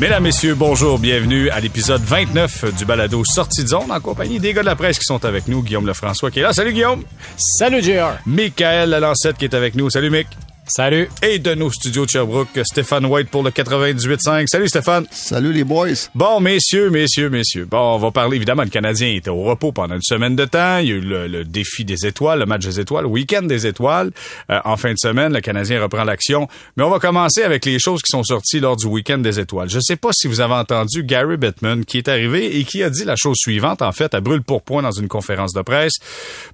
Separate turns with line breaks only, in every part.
Mesdames, Messieurs, bonjour, bienvenue à l'épisode 29 du balado Sortie de zone en compagnie des gars de la presse qui sont avec nous. Guillaume Lefrançois qui est là. Salut Guillaume!
Salut JR!
Michael Lalancette qui est avec nous. Salut Mick!
Salut.
Et de nos studios de Sherbrooke, Stéphane White pour le 98.5. Salut Stéphane.
Salut les boys.
Bon, messieurs, messieurs, messieurs. Bon, on va parler, évidemment, le Canadien était au repos pendant une semaine de temps. Il y a eu le, défi des étoiles, le match des étoiles, le week-end des étoiles. Euh, en fin de semaine, le Canadien reprend l'action. Mais on va commencer avec les choses qui sont sorties lors du week-end des étoiles. Je sais pas si vous avez entendu Gary Bettman qui est arrivé et qui a dit la chose suivante, en fait, à brûle pour point dans une conférence de presse.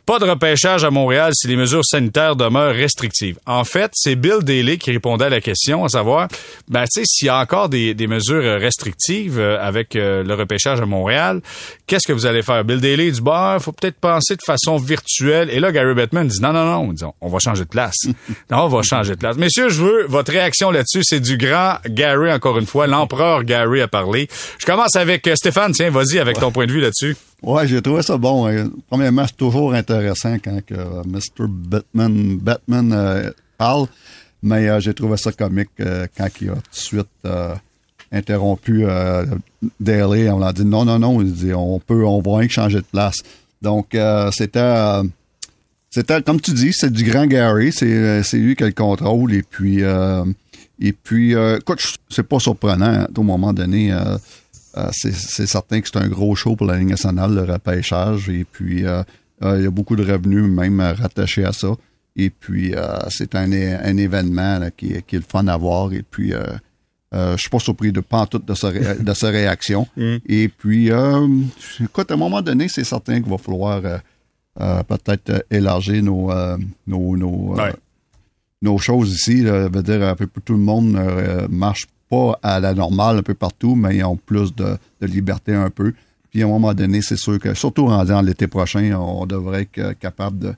Pas de repêchage à Montréal si les mesures sanitaires demeurent restrictives. En fait, c'est Bill Daly qui répondait à la question, à savoir, ben, tu sais, s'il y a encore des, des mesures restrictives euh, avec euh, le repêchage à Montréal, qu'est-ce que vous allez faire? Bill Daly dit, bah, faut peut-être penser de façon virtuelle. Et là, Gary Bettman dit, non, non, non, on va changer de place. non, on va changer de place. Messieurs, je veux votre réaction là-dessus. C'est du grand Gary, encore une fois. L'empereur Gary a parlé. Je commence avec euh, Stéphane. Tiens, vas-y avec ton point de vue là-dessus.
Ouais, j'ai trouvé ça bon. Premièrement, c'est toujours intéressant quand que Mr. Batman, Batman parle. Mais euh, j'ai trouvé ça comique euh, quand il a tout de suite euh, interrompu Daly. On a dit non, non, non. On peut, on va rien changer de place. Donc c'était, c'était comme tu dis, c'est du grand Gary. C'est, lui qui a le contrôle. Et puis, et puis, écoute, c'est pas surprenant. Hein, au moment donné, c'est, c'est certain que c'est un gros show pour la Ligue nationale, le repêchage. Et puis, il y a beaucoup de revenus même rattachés à ça. Et puis, euh, c'est un, un événement qui, qui, est le fun à voir. Et puis, euh, euh, je suis pas surpris de pas de sa, de sa réaction. Mm. Et puis, euh, écoute, à un moment donné, c'est certain qu'il va falloir euh, peut-être élargir nos, nos, nos, nos, choses ici. Là, veut dire, un peu tout le monde marche pas à la normale un peu partout, mais ils ont plus de, de liberté un peu. Puis à un moment donné, c'est sûr que, surtout en l'été prochain, on devrait être capable de,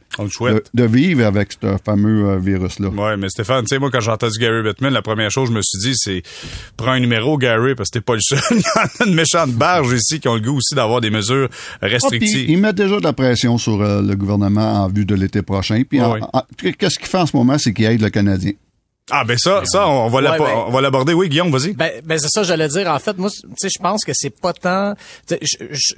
de, vivre avec ce fameux euh, virus-là.
Oui, mais Stéphane, tu sais, moi, quand j'ai entendu Gary Bettman, la première chose que je me suis dit, c'est prends un numéro, Gary, parce que t'es pas le seul. il y en a une méchante barge ici qui ont le goût aussi d'avoir des mesures restrictives.
Ah, ils mettent déjà de la pression sur euh, le gouvernement en vue de l'été prochain. Puis qu'est-ce qu'il fait en ce moment, c'est qu'il aide le Canadien.
Ah ben ça, ça on va ben on va l'aborder. Oui, Guillaume, vas-y.
Ben, ben c'est ça, j'allais dire. En fait, moi, tu sais, je pense que c'est pas tant. Je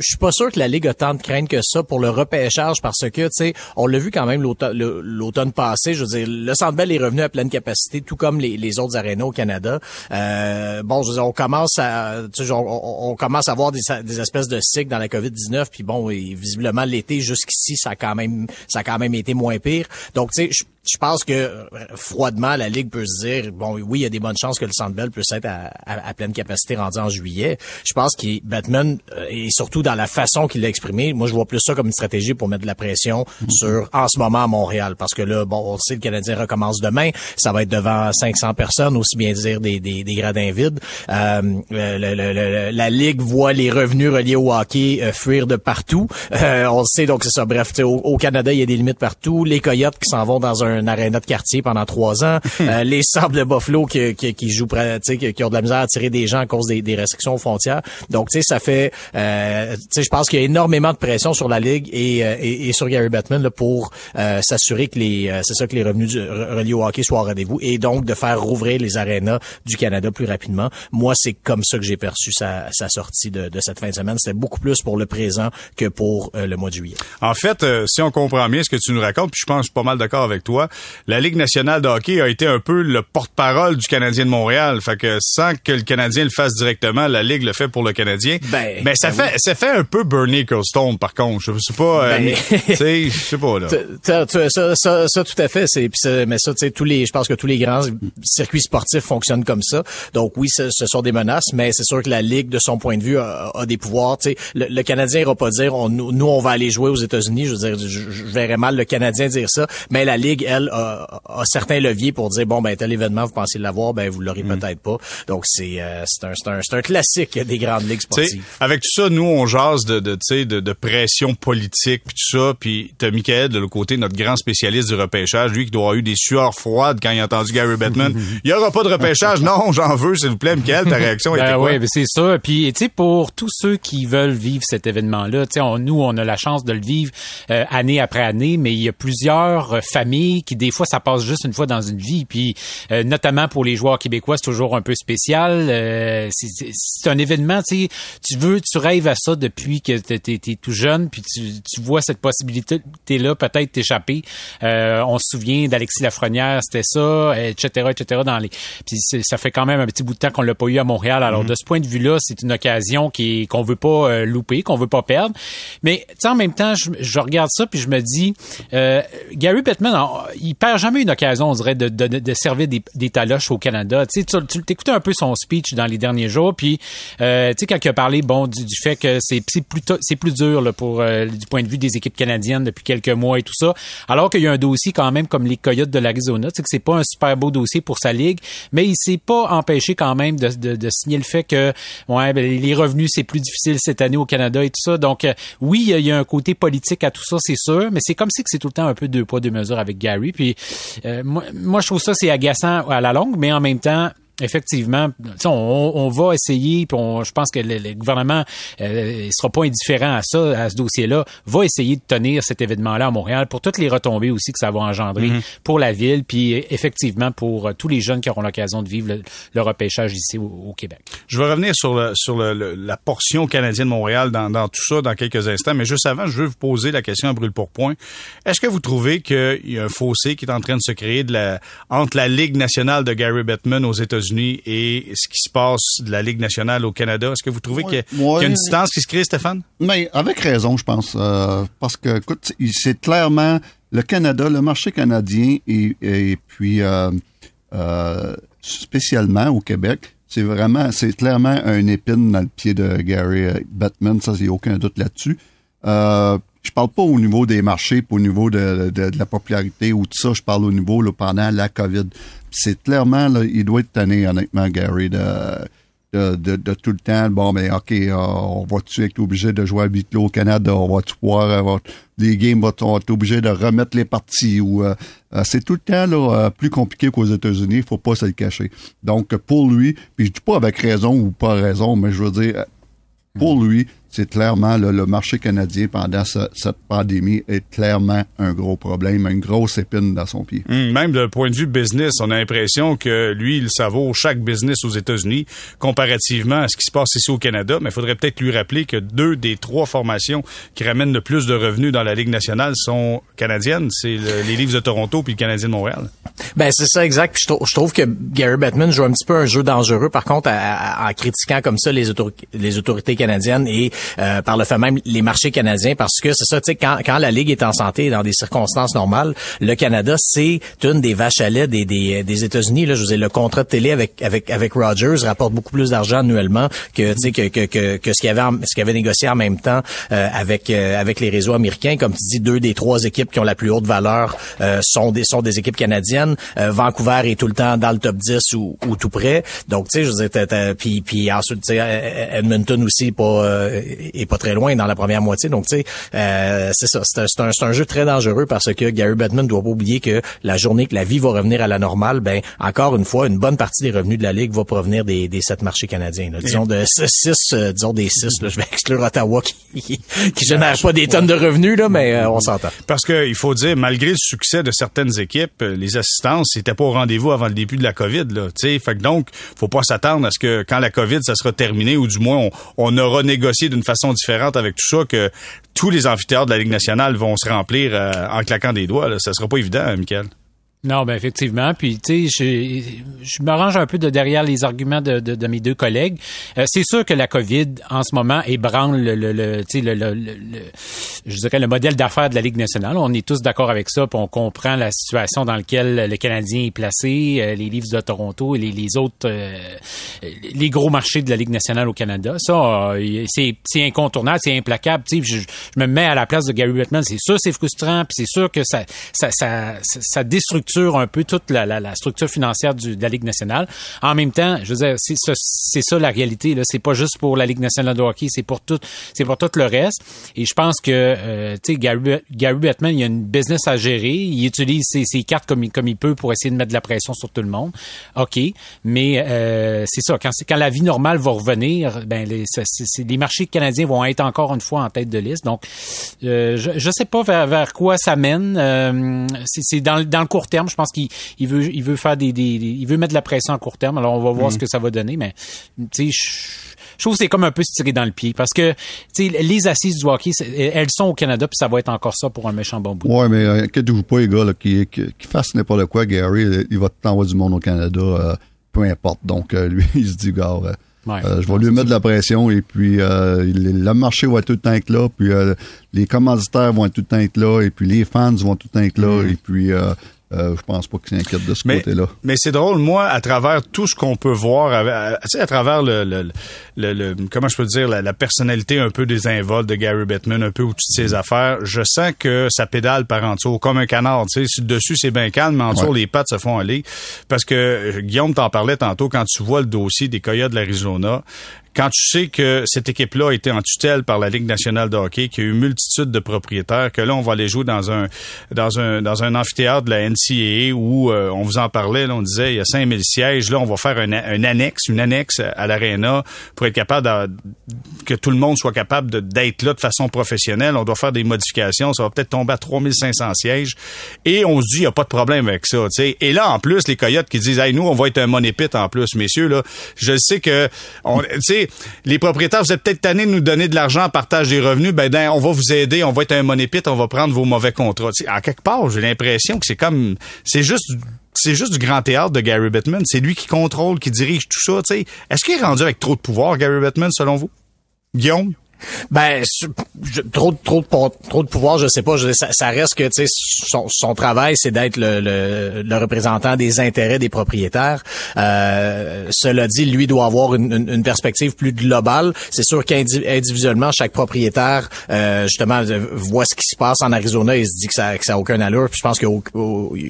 suis pas sûr que la ligue a tant de crainte que ça pour le repêchage parce que, tu sais, on l'a vu quand même l'automne passé. Je veux dire, le Centre Bell est revenu à pleine capacité, tout comme les, les autres arénas au Canada. Euh, bon, je veux dire, on commence à, tu sais, on, commence à voir des, des espèces de cycles dans la COVID 19. Puis bon, et visiblement l'été jusqu'ici, ça a quand même, ça a quand même été moins pire. Donc, tu sais, je pense que euh, froidement, la Ligue peut se dire, bon, oui, il y a des bonnes chances que le Centre Bell puisse être à, pleine capacité rendu en juillet. Je pense que Batman, euh, et surtout dans la façon qu'il l'a exprimé, moi, je vois plus ça comme une stratégie pour mettre de la pression mhm. sur, en ce moment, à Montréal. Parce que là, bon, on sait le Canadien recommence demain. Ça va être devant 500 personnes, aussi bien dire des, des, des gradins vides. Euh, la Ligue voit les revenus reliés au hockey fuir de partout. on le sait, donc c'est ça. Bref, au, au Canada, il y a des limites partout. Les Coyotes qui s'en vont dans un un aréna de quartier pendant trois ans. Euh, les Sables de Buffalo qui, qui, qui jouent, qui, qui ont de la misère à attirer des gens à cause des, des restrictions aux frontières. Donc, tu sais, ça fait, euh, tu sais, je pense qu'il y a énormément de pression sur la ligue et, euh, et, et sur Gary Bettman là, pour euh, s'assurer que les, c'est ça, que les revenus du, reliés au hockey soient au rendez-vous et donc de faire rouvrir les arénas du Canada plus rapidement. Moi, c'est comme ça que j'ai perçu sa, sa sortie de, de, cette fin de semaine. C'était beaucoup plus pour le présent que pour le mois de juillet.
En fait, si on comprend bien ce que tu nous racontes, puis je pense que je suis pas mal d'accord avec toi, la Ligue nationale de hockey a été un peu le porte-parole du Canadien de Montréal. Fait que sans que le Canadien le fasse directement, la Ligue le fait pour le Canadien. Ben, ben ça ben fait ça fait un peu Bernie Ecclestone par contre. Je sais pas, euh, ben, tu sais, je sais pas là.
Ça, ça, ça, tout à fait. C'est mais ça, tu sais, tous les, je pense que tous les grands circuits sportifs fonctionnent comme ça. Donc oui, ce, sont des menaces, mais c'est sûr que la Ligue, de son point de vue, a, des pouvoirs. Tu sais, le, Canadien ira pas dire, on, nous, on va aller jouer aux États-Unis. Je veux dire, je, je verrais mal le Canadien dire ça, mais la Ligue, elle, a a, certains leviers pour dire bon ben tel événement vous pensez l'avoir ben vous l'aurez mm. peut-être pas. Donc c'est euh, c'est un, un, un classique des grandes ligues sportives.
avec tout ça nous on jase de de de, de pression politique puis tout ça puis t'as Michael de l'autre côté notre grand spécialiste du repêchage lui qui doit avoir eu des sueurs froides quand il a entendu Gary Bettman. il y aura pas de repêchage? Non j'en veux s'il vous plaît Michael ta réaction était ben quoi?
Oui, ben c'est ça puis tu sais pour tous ceux qui veulent vivre cet événement là tu sais nous on a la chance de le vivre euh, année après année mais il y a plusieurs familles qui des fois ça passe juste une fois dans une vie, puis euh, notamment pour les joueurs québécois, c'est toujours un peu spécial. Euh, c'est un événement, tu sais, tu veux, tu rêves à ça depuis que tu es, tout jeune, puis tu, tu vois cette possibilité là peut-être t'échapper. Euh, on se souvient d'Alexis Lafrenière, c'était ça, etc., etc. Dans les, puis ça fait quand même un petit bout de temps qu'on l'a pas eu à Montréal. Alors mm-hmm. de ce point de vue-là, c'est une occasion qui qu'on veut pas euh, louper, qu'on veut pas perdre. Mais tu sais, en même temps, je, je, regarde ça puis je me dis, euh, Gary Bettman, il perd jamais une occasion, on dirait, de, de, de servir des, des taloches au Canada. Tu sais, tu écoutais un peu son speech dans les derniers jours, puis euh, tu sais quand il a parlé, bon, du, du fait que c'est plus c'est plus dur là, pour euh, du point de vue des équipes canadiennes depuis quelques mois et tout ça. Alors qu'il y a un dossier quand même comme les Coyotes de l'Arizona, tu sais que c'est pas un super beau dossier pour sa ligue, mais il s'est pas empêché quand même de, de, de signer le fait que ouais, ben, les revenus c'est plus difficile cette année au Canada et tout ça. Donc euh, oui, il y a un côté politique à tout ça, c'est sûr, mais c'est comme si que c'est tout le temps un peu deux poids deux mesures avec Gary. Puis euh, moi, moi, je trouve ça c'est agaçant à la longue, mais en même temps effectivement, on, on, va essayer, puis je pense que le, gouvernement euh, il sera pas indifférent à ça, à ce dossier-là, va essayer de tenir cet événement-là à Montréal pour toutes les retombées aussi que ça va engendrer mm-hmm. pour la ville, puis effectivement pour euh, tous les jeunes qui auront l'occasion de vivre le, repêchage ici au, Québec.
Je vais revenir sur, le, sur le, la portion canadienne de Montréal dans, dans, tout ça dans quelques instants, mais juste avant, je veux vous poser la question à brûle pour point. Est-ce que vous trouvez qu'il y a un fossé qui est en train de se créer de la, entre la Ligue nationale de Gary Bettman aux États-Unis et ce qui se passe de la Ligue nationale au Canada. Est-ce que vous trouvez qu'il y, a une distance qui se crée, Stéphane?
Mais avec raison, je pense. Euh, parce que, écoute, c'est clairement le Canada, le marché canadien et, puis euh, euh, spécialement au Québec, c'est vraiment, c'est clairement un épine dans le pied de Gary Batman, ça, j'ai aucun doute là-dessus. Euh, je parle pas au niveau des marchés, pas au niveau de, de, la popularité ou tout ça, je parle au niveau là, pendant la COVID. C'est clairement, là, il doit être tanné, honnêtement, Gary, de, de, de, tout le temps. Bon, ben OK, euh, on va-tu être obligé de jouer à huis au Canada? On va-tu pouvoir avoir des games, on va être obligé de remettre les parties? ou euh, euh, C'est tout le temps là, plus compliqué qu'aux États-Unis, il faut pas se le cacher. Donc, pour lui, puis je dis pas avec raison ou pas raison, mais je veux dire, pour lui, c'est clairement le marché canadien pendant cette pandémie est clairement un gros problème, une grosse épine dans son pied.
Hum, même d'un point de vue business, on a l'impression que lui, il savoure chaque business aux États-Unis comparativement à ce qui se passe ici au Canada. Mais il faudrait peut-être lui rappeler que deux des trois formations qui ramènent le plus de revenus dans la Ligue nationale sont canadiennes. C'est les Leafs de Toronto puis le Canadien de Montréal.
Ben c'est ça exact. je, trouve, que Gary Bettman joue un petit peu un jeu dangereux par contre en critiquant comme ça les, les autorités canadiennes et euh, par le fait même les marchés canadiens parce que c'est ça, tu sais, quand, quand la Ligue est en santé dans des circonstances normales, le Canada, c'est une des vaches à lait des, des, des États-Unis. Là, je vous ai le contrat de télé avec avec avec Rogers rapporte beaucoup plus d'argent annuellement que, tu sais, que, que, que, que, ce qu'il avait ce qu'il avait négocié en même temps euh, avec euh, avec les réseaux américains. Comme tu dis, deux des trois équipes qui ont la plus haute valeur sont des sont des équipes canadiennes. Vancouver est tout le temps dans le top 10 ou, ou tout près. Donc, tu sais, je veux dire, puis puis ensuite, tu sais, Edmonton aussi pas est pas très loin dans la première moitié. Donc, tu sais, euh, c'est ça. C'est un, un, jeu très dangereux parce que Gary Bettman doit pas oublier que la journée que la vie va revenir à la normale, ben encore une fois, une bonne partie des revenus de la Ligue va provenir des, des sept marchés canadiens. Disons de six, euh, disons des six. Là, je vais exclure Ottawa qui, qui, génère pas des tonnes de revenus, là, mais euh, on s'entend.
Parce qu'il faut dire, malgré le succès de certaines équipes, les assistances n'étaient pas au rendez-vous avant le début de la COVID. Là, fait que donc, faut pas s'attendre à ce que quand la COVID, ça sera terminé, ou du moins on, on aura négocié d'une façon différente avec tout ça que tous les amphithéâtres de la Ligue nationale vont se remplir euh, en claquant des doigts. Là. Ça sera pas évident, hein, Michael.
Non, ben effectivement. Puis tu sais, je, je me range un peu de derrière les arguments de, de, de mes deux collègues. Euh, c'est sûr que la COVID en ce moment ébranle le, le, le, le, le, le, je dirais le modèle d'affaires de la Ligue nationale. On est tous d'accord avec ça, puis on comprend la situation dans laquelle le Canadien est placé, euh, les Leafs de Toronto et les, autres, euh, les gros marchés de la Ligue nationale au Canada. Ça, c'est, c'est incontournable, c'est implacable. Tu sais, je, je, me mets à la place de Gary Bettman. C'est sûr, c'est frustrant, puis c'est sûr que ça, ça, ça, ça, ça structure un peu toute la, la, la structure financière du, de la Ligue nationale. En même temps, je veux dire, c'est ça, la réalité. Là, c'est pas juste pour la Ligue nationale de hockey, c'est pour tout, c'est pour tout le reste. Et je pense que, euh, tu sais, Gary, Gary Bettman, il a une business à gérer. Il utilise ses, ses cartes comme il, comme il peut pour essayer de mettre de la pression sur tout le monde. Ok, mais euh, c'est ça. Quand, quand la vie normale va revenir, ben les, les marchés canadiens vont être encore une fois en tête de liste. Donc, euh, je, je sais pas vers, vers quoi ça mène. Euh, c'est dans, dans le court terme. Je pense qu'il il veut, il veut faire des, des, il veut mettre de la pression à court terme. Alors, on va voir mm. ce que ça va donner. Mais, tu sais, je trouve que c'est comme un peu se tirer dans le pied parce que les assises du hockey, elles sont au Canada puis ça va être encore ça pour un méchant bon bout.
Ouais, mais euh, inquiétez-vous pas les gars là, qui, qui, qui fassent n'importe quoi, Gary, il va t'envoyer du monde au Canada, euh, peu importe. Donc euh, lui, il se dit gars. Euh, Ouais, euh, je vais lui mettre de la pression et puis euh, le marché va tout le temps être là, puis euh, les commanditaires vont tout le temps être là, et puis les fans vont tout le temps être là, mm. et puis euh, je pense pas qu'il s'inquiète de ce côté-là.
Mais c'est drôle, moi, à travers tout ce qu'on peut voir, à, à, travers le, le, le, comment je peux dire, la, personnalité un peu désinvolte de Gary Bettman, un peu au-dessus de ses affaires, je sens que ça pédale par en dessous, comme un canard. Tu sais, dessus c'est bien calme, mais en dessous les pattes se font aller. Parce que Guillaume t'en parlait tantôt quand tu vois le dossier des Coyotes de l'Arizona quand tu sais que cette équipe-là a été en tutelle par la Ligue nationale de hockey, qu'il y a eu multitude de propriétaires, que là, on va les jouer dans un dans un dans un amphithéâtre de la NCAA où euh, on vous en parlait, là, on disait il y a 5000 sièges, là, on va faire un, un annexe, une annexe à l'aréna pour être capable de, que tout le monde soit capable d'être là de façon professionnelle. On doit faire des modifications, ça va peut-être tomber à 3500 sièges. Et on se dit, il n'y a pas de problème avec ça. sais. Et là, en plus, les coyotes qui disent, hey, nous, on va être un money pit en plus, messieurs, là, je sais que, on, les propriétaires, vous êtes peut-être tannés de nous donner de l'argent en partage des revenus, ben, ben, on va vous aider, on va être un money pit, on va prendre vos mauvais contrats. À quelque part, j'ai l'impression que c'est comme, c'est juste c'est juste du grand théâtre de Gary Bettman. C'est lui qui contrôle, qui dirige tout ça. Est-ce qu'il est rendu avec trop de pouvoir, Gary Bettman, selon vous? Guillaume?
Ben trop trop de trop de pouvoir, je sais pas. ça, ça, reste que son, son, travail, c'est d'être le, le, le, représentant des intérêts des propriétaires. Euh, cela dit, lui doit avoir une, une, perspective plus globale. C'est sûr qu'individuellement, chaque propriétaire euh, justement voit ce qui se passe en Arizona et se dit que ça que ça a aucun allure. Puis je pense qu'il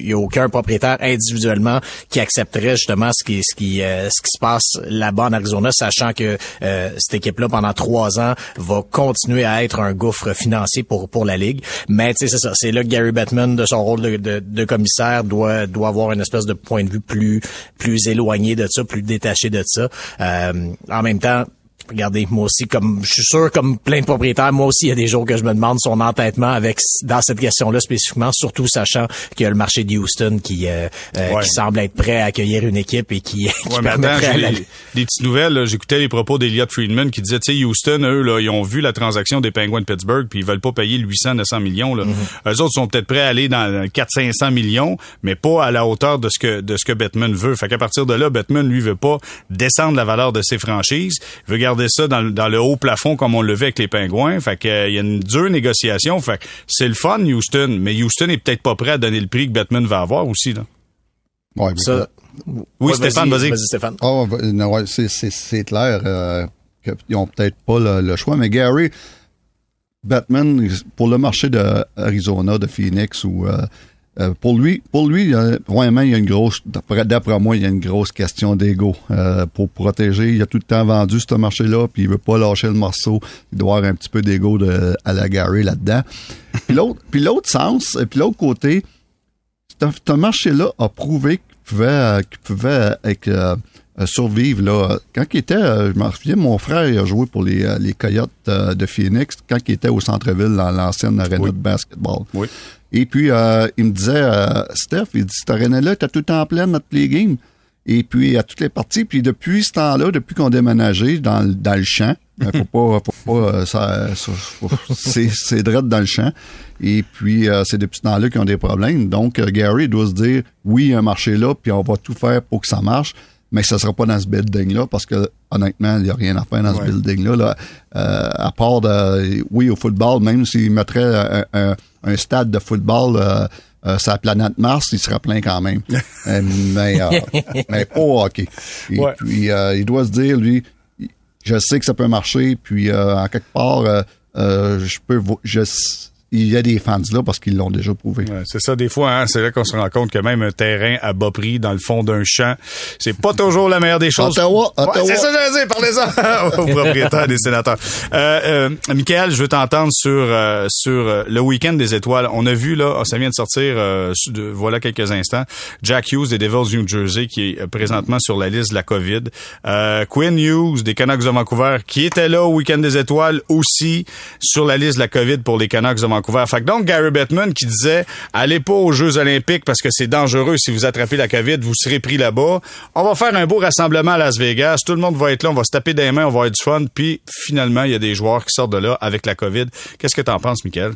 y a aucun propriétaire individuellement qui accepterait justement ce qui ce qui euh, ce qui se passe là-bas en Arizona, sachant que euh, cette équipe-là pendant trois ans va continuer à être un gouffre financier pour pour la ligue. Mais c'est ça, c'est là que Gary Bettman de son rôle de, de, de, commissaire doit doit avoir une espèce de point de vue plus plus éloigné de ça, plus détaché de ça. Euh, en même temps regardez, moi aussi, comme je suis sûr, comme plein de propriétaires, moi aussi, il y a des jours que je me demande son entêtement avec dans cette question-là spécifiquement, surtout sachant qu'il y a le marché de Houston qui, euh, euh, qui semble être prêt à accueillir une équipe et qui, qui
ouais, permettrait Des petites nouvelles, j'écoutais les propos d'Eliot Friedman qui disait, tu sais, Houston, eux, là, ils ont vu la transaction des Penguins de Pittsburgh, puis ils veulent pas payer 800, 900 millions. Là. Mm-hmm. Eux autres sont peut-être prêts à aller dans 400, 500 millions, mais pas à la hauteur de ce que de ce que Bettman veut. Fait qu'à partir de là, Bettman, lui, veut pas descendre la valeur de ses franchises. Il veut garder ça dans, dans le haut plafond comme on le fait avec les Pingouins. Fait que euh, il y a une dure négociation. Fait que c'est le fun, Houston, mais Houston est peut-être pas prêt à donner le prix que Batman va avoir aussi. Là.
Ouais,
ça,
oui, Stéphane, vas-y.
Vas Stéphane.
Oh, ouais, c'est clair euh, qu'ils ont peut-être pas le, choix, mais Gary, Batman, pour le marché d'Arizona, de Phoenix ou euh, euh, pour lui, pour lui, vraiment, il y a une grosse, d'après moi, il y a une grosse question d'ego euh, pour protéger. Il a tout le temps vendu ce marché-là, puis il veut pas lâcher le morceau. Il doit avoir un petit peu d'ego de, à la Gary là-dedans. puis l'autre, puis l'autre sens, et puis l'autre côté, ce marché-là a prouvé qu'il pouvait, qu'il pouvait survivre là. Quand il était, je me souviens, mon frère il a joué pour les, les Coyotes de Phoenix quand il était au centre-ville dans l'ancienne arena de basketball.
Oui.
Et puis, euh, il me disait, euh, Steph, il dit, cette arène-là, t'as tout le temps plein notre play game. Et puis, à toutes les parties. Puis, depuis ce temps-là, depuis qu'on a déménagé dans, dans le champ, faut pas, faut pas, euh, ça, c'est, c'est direct dans le champ. Et puis, euh, c'est depuis ce temps-là qu'ils ont des problèmes. Donc, Gary doit se dire, oui, il y a un marché là, puis on va tout faire pour que ça marche mais ce sera pas dans ce building-là parce que honnêtement, il n'y a rien à faire dans ce building-là. Là. Euh, à part de oui, au football, même s'ils mettraient un, un, stade de football euh, euh, sur la planète Mars, il sera plein quand même. Euh, mais, euh, mais pas au hockey. Et puis il doit se dire, lui, je sais que ça peut marcher, puis en quelque part, je peux je il y a des fans là parce qu'ils l'ont déjà prouvé.
Ouais, c'est ça, des fois, hein, c'est là qu'on se rend compte que même un terrain à bas prix dans le fond d'un champ, c'est pas toujours la meilleure des choses.
Ottawa, Ottawa.
Ouais, c'est ça, j'allais dire, parlez-en aux propriétaires des sénateurs. Euh, euh, Michael, je veux t'entendre sur euh, sur euh, le week-end des étoiles. On a vu là, ça vient de sortir, euh, de, voilà quelques instants, Jack Hughes des Devils New Jersey qui est présentement sur la liste de la COVID. Euh, Quinn Hughes des Canucks de Vancouver qui était là au week-end des étoiles aussi sur la liste de la COVID pour les Canucks de Vancouver. Donc Gary Bettman qui disait allez pas aux Jeux Olympiques parce que c'est dangereux. Si vous attrapez la COVID, vous serez pris là-bas. On va faire un beau rassemblement à Las Vegas, tout le monde va être là, on va se taper des mains, on va avoir du fun, puis finalement il y a des joueurs qui sortent de là avec la COVID. Qu'est-ce que t'en penses, Michael?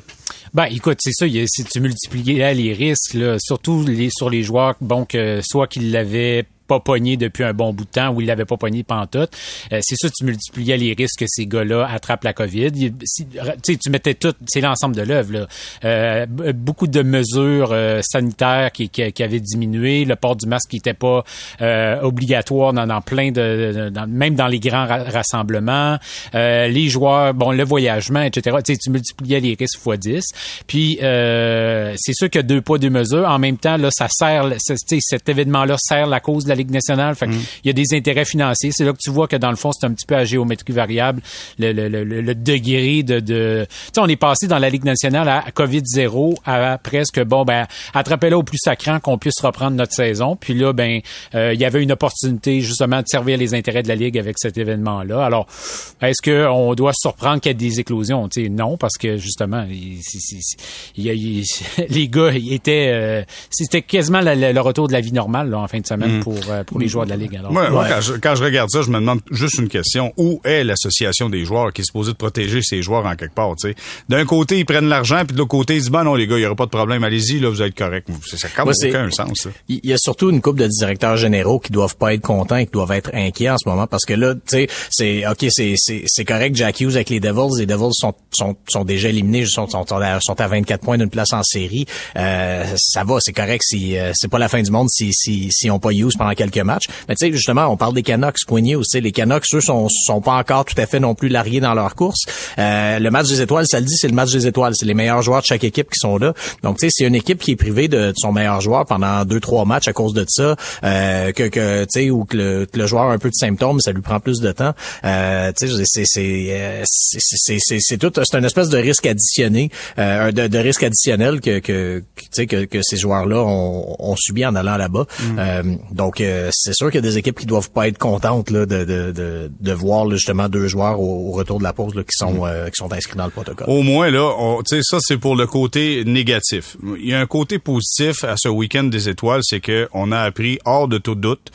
Ben, écoute, c'est ça, si tu multipliais les risques, surtout sur les joueurs, bon, que soit qu'ils l'avaient pas pogné depuis un bon bout de temps ou ils l'avaient pas pogné pantoute. Euh, c'est ça, tu multipliais les risques que ces gars-là attrapent la COVID. Il- tu mettais tout, c'est l'ensemble de l'œuvre. Euh, beaucoup de mesures euh, sanitaires qui, qui, qui avaient diminué, le port du masque qui était pas euh, obligatoire dans, dans plein de, même dans les grands ra- rassemblements, les joueurs, bon, le voyagement, etc. Tu multipliais les risques fois 10. Puis c'est sûr que deux poids deux mesures. En même temps, là, ça sert, cet événement-là sert la cause de la Ligue nationale. Fait que il y a des intérêts financiers. C'est là que tu vois que dans le fond, c'est un petit peu à géométrie variable le, le, le, le- degré de, de... Tu sais, on est passé dans la Ligue nationale à COVID zéro à presque bon ben attrapez-le au plus sacrant qu'on puisse reprendre notre saison. Puis là, ben euh, il y avait une opportunité justement de servir les intérêts de la Ligue avec cet événement-là. Alors, est-ce que on doit se surprendre qu'il y ait des éclosions? Tu sais, non, parce que justement, il- il a- il- les gars ils étaient, euh, c'était quasiment le retour de la vie normale là, en fin de semaine pour euh, pour les joueurs de la Ligue. Alors,
Moi, moi,
Ouais.
quand, je, quand je regarde ça, je me demande juste une question. Où est l'association des joueurs qui est supposée de protéger ces joueurs en quelque part? tu sais? D'un côté, ils prennent l'argent, puis de l'autre côté, ils disent, ben non, les gars, il n'y aura pas de problème. Allez-y, là, vous allez être correct. Ça n'a aucun sens. ça.
Il y a surtout une couple de directeurs généraux qui doivent pas être contents et qui doivent être inquiets en ce moment parce que là, tu sais, c'est ok, c'est c'est c'est correct. Jack Hughes avec les Devils, les Devils sont sont sont déjà éliminés, sont sont, sont à, sont à 24 points d'une place en série. Euh, ça va, c'est correct. Si euh, c'est pas la fin du monde si si si on pas Hughes pendant quelques matchs. Mais tu sais, justement, on parle des Canucks, tu sais, les Canucks eux sont sont pas encore tout à fait non plus largués dans leur course. Euh, le match des étoiles, ça le dit, c'est le match des étoiles. C'est les meilleurs joueurs de chaque équipe qui sont là. Donc, tu sais, c'est une équipe qui est privée de, de son meilleur joueur pendant deux, trois matchs à cause de ça, euh, que, que tu sais, ou que le, que le joueur a un peu de symptômes, ça lui prend plus de temps. Euh, tu sais, c'est c'est c'est c'est tout, c'est une espèce de risque additionné, euh, de, de risque additionnel que que que, tu sais que, que ces joueurs-là ont, ont subi en allant là-bas. Euh, donc, c'est sûr qu'il y a des équipes qui doivent pas être contentes là, de, de, de, de voir là, justement deux joueurs au, au retour de la pause là, qui sont euh, qui sont inscrits dans le protocole.
Au moins, là, tu sais, ça, c'est pour le côté négatif. Il y a un côté positif à ce week-end des étoiles, c'est que on a appris, hors de tout doute,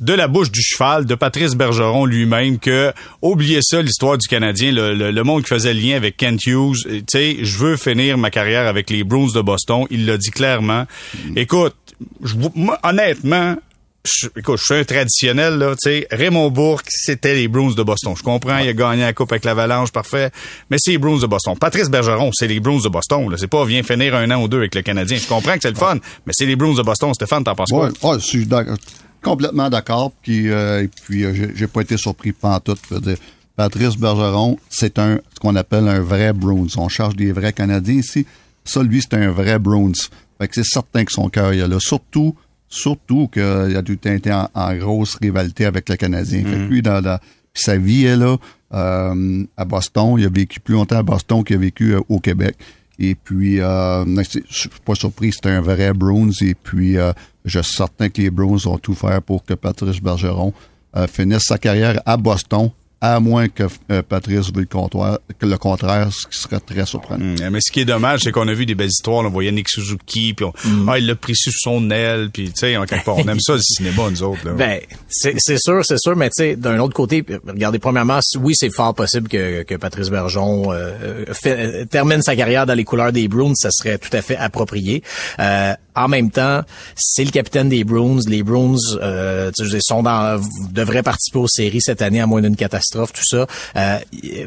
de la bouche du cheval, de Patrice Bergeron lui-même, que, oubliez ça, l'histoire du Canadien, le, le- le monde qui faisait le lien avec Kent Hughes, tu sais, je veux finir ma carrière avec les Bruins de Boston. Il l'a dit clairement. Écoute, je- moi, honnêtement, je, écoute, je suis un traditionnel, là, tu sais. Raymond Bourque, c'était les Bruins de Boston. Je comprends, il a gagné la coupe avec l'Avalanche, parfait. Mais c'est les Bruins de Boston. Patrice Bergeron, c'est les Bruins de Boston, là. C'est pas, viens finir un an ou deux avec le Canadien. Je comprends que c'est le fun, mais c'est les Bruins de Boston. Stéphane, t'en penses
Ouais,
quoi?
je suis complètement d'accord. Puis, euh, puis, euh, j'ai- pas été surpris veux dire, Patrice Bergeron, c'est un ce qu'on appelle un vrai Bruins. On cherche des vrais Canadiens ici. Ça, lui, c'est un vrai Bruins. Fait que c'est certain que son cœur est là. Surtout, surtout qu'il a tout été en, en grosse rivalité avec le Canadien. Fait que lui, dans, dans- puis sa vie est là euh, à Boston. Il a vécu plus longtemps à Boston qu'il a vécu euh, au Québec. Et puis, euh, je suis pas surpris, c'est un vrai Bruins. Et puis, euh, je suis certain que les Bruins vont tout faire pour que Patrice Bergeron finisse sa carrière à Boston, à moins que euh, Patrice veuille le le contraire, ce qui serait très surprenant.
Hum, Mais ce qui est dommage, c'est qu'on a vu des belles histoires. là. On voyait Nick Suzuki, puis on, ah, il l'a pris sous son aile, puis tu sais, en quelque part, on aime ça le cinéma, nous autres. Là.
Ben, c'est sûr, c'est sûr, mais tu sais, d'un autre côté, regardez, premièrement, oui, c'est fort possible que, que Patrice Bergeron euh, fait- euh, termine sa carrière dans les couleurs des Bruins, ça serait tout à fait approprié. Euh, en même temps, c'est le capitaine des Bruins. Les Bruins euh, sont dans, devraient participer aux séries cette année à moins d'une catastrophe, tout ça. Euh,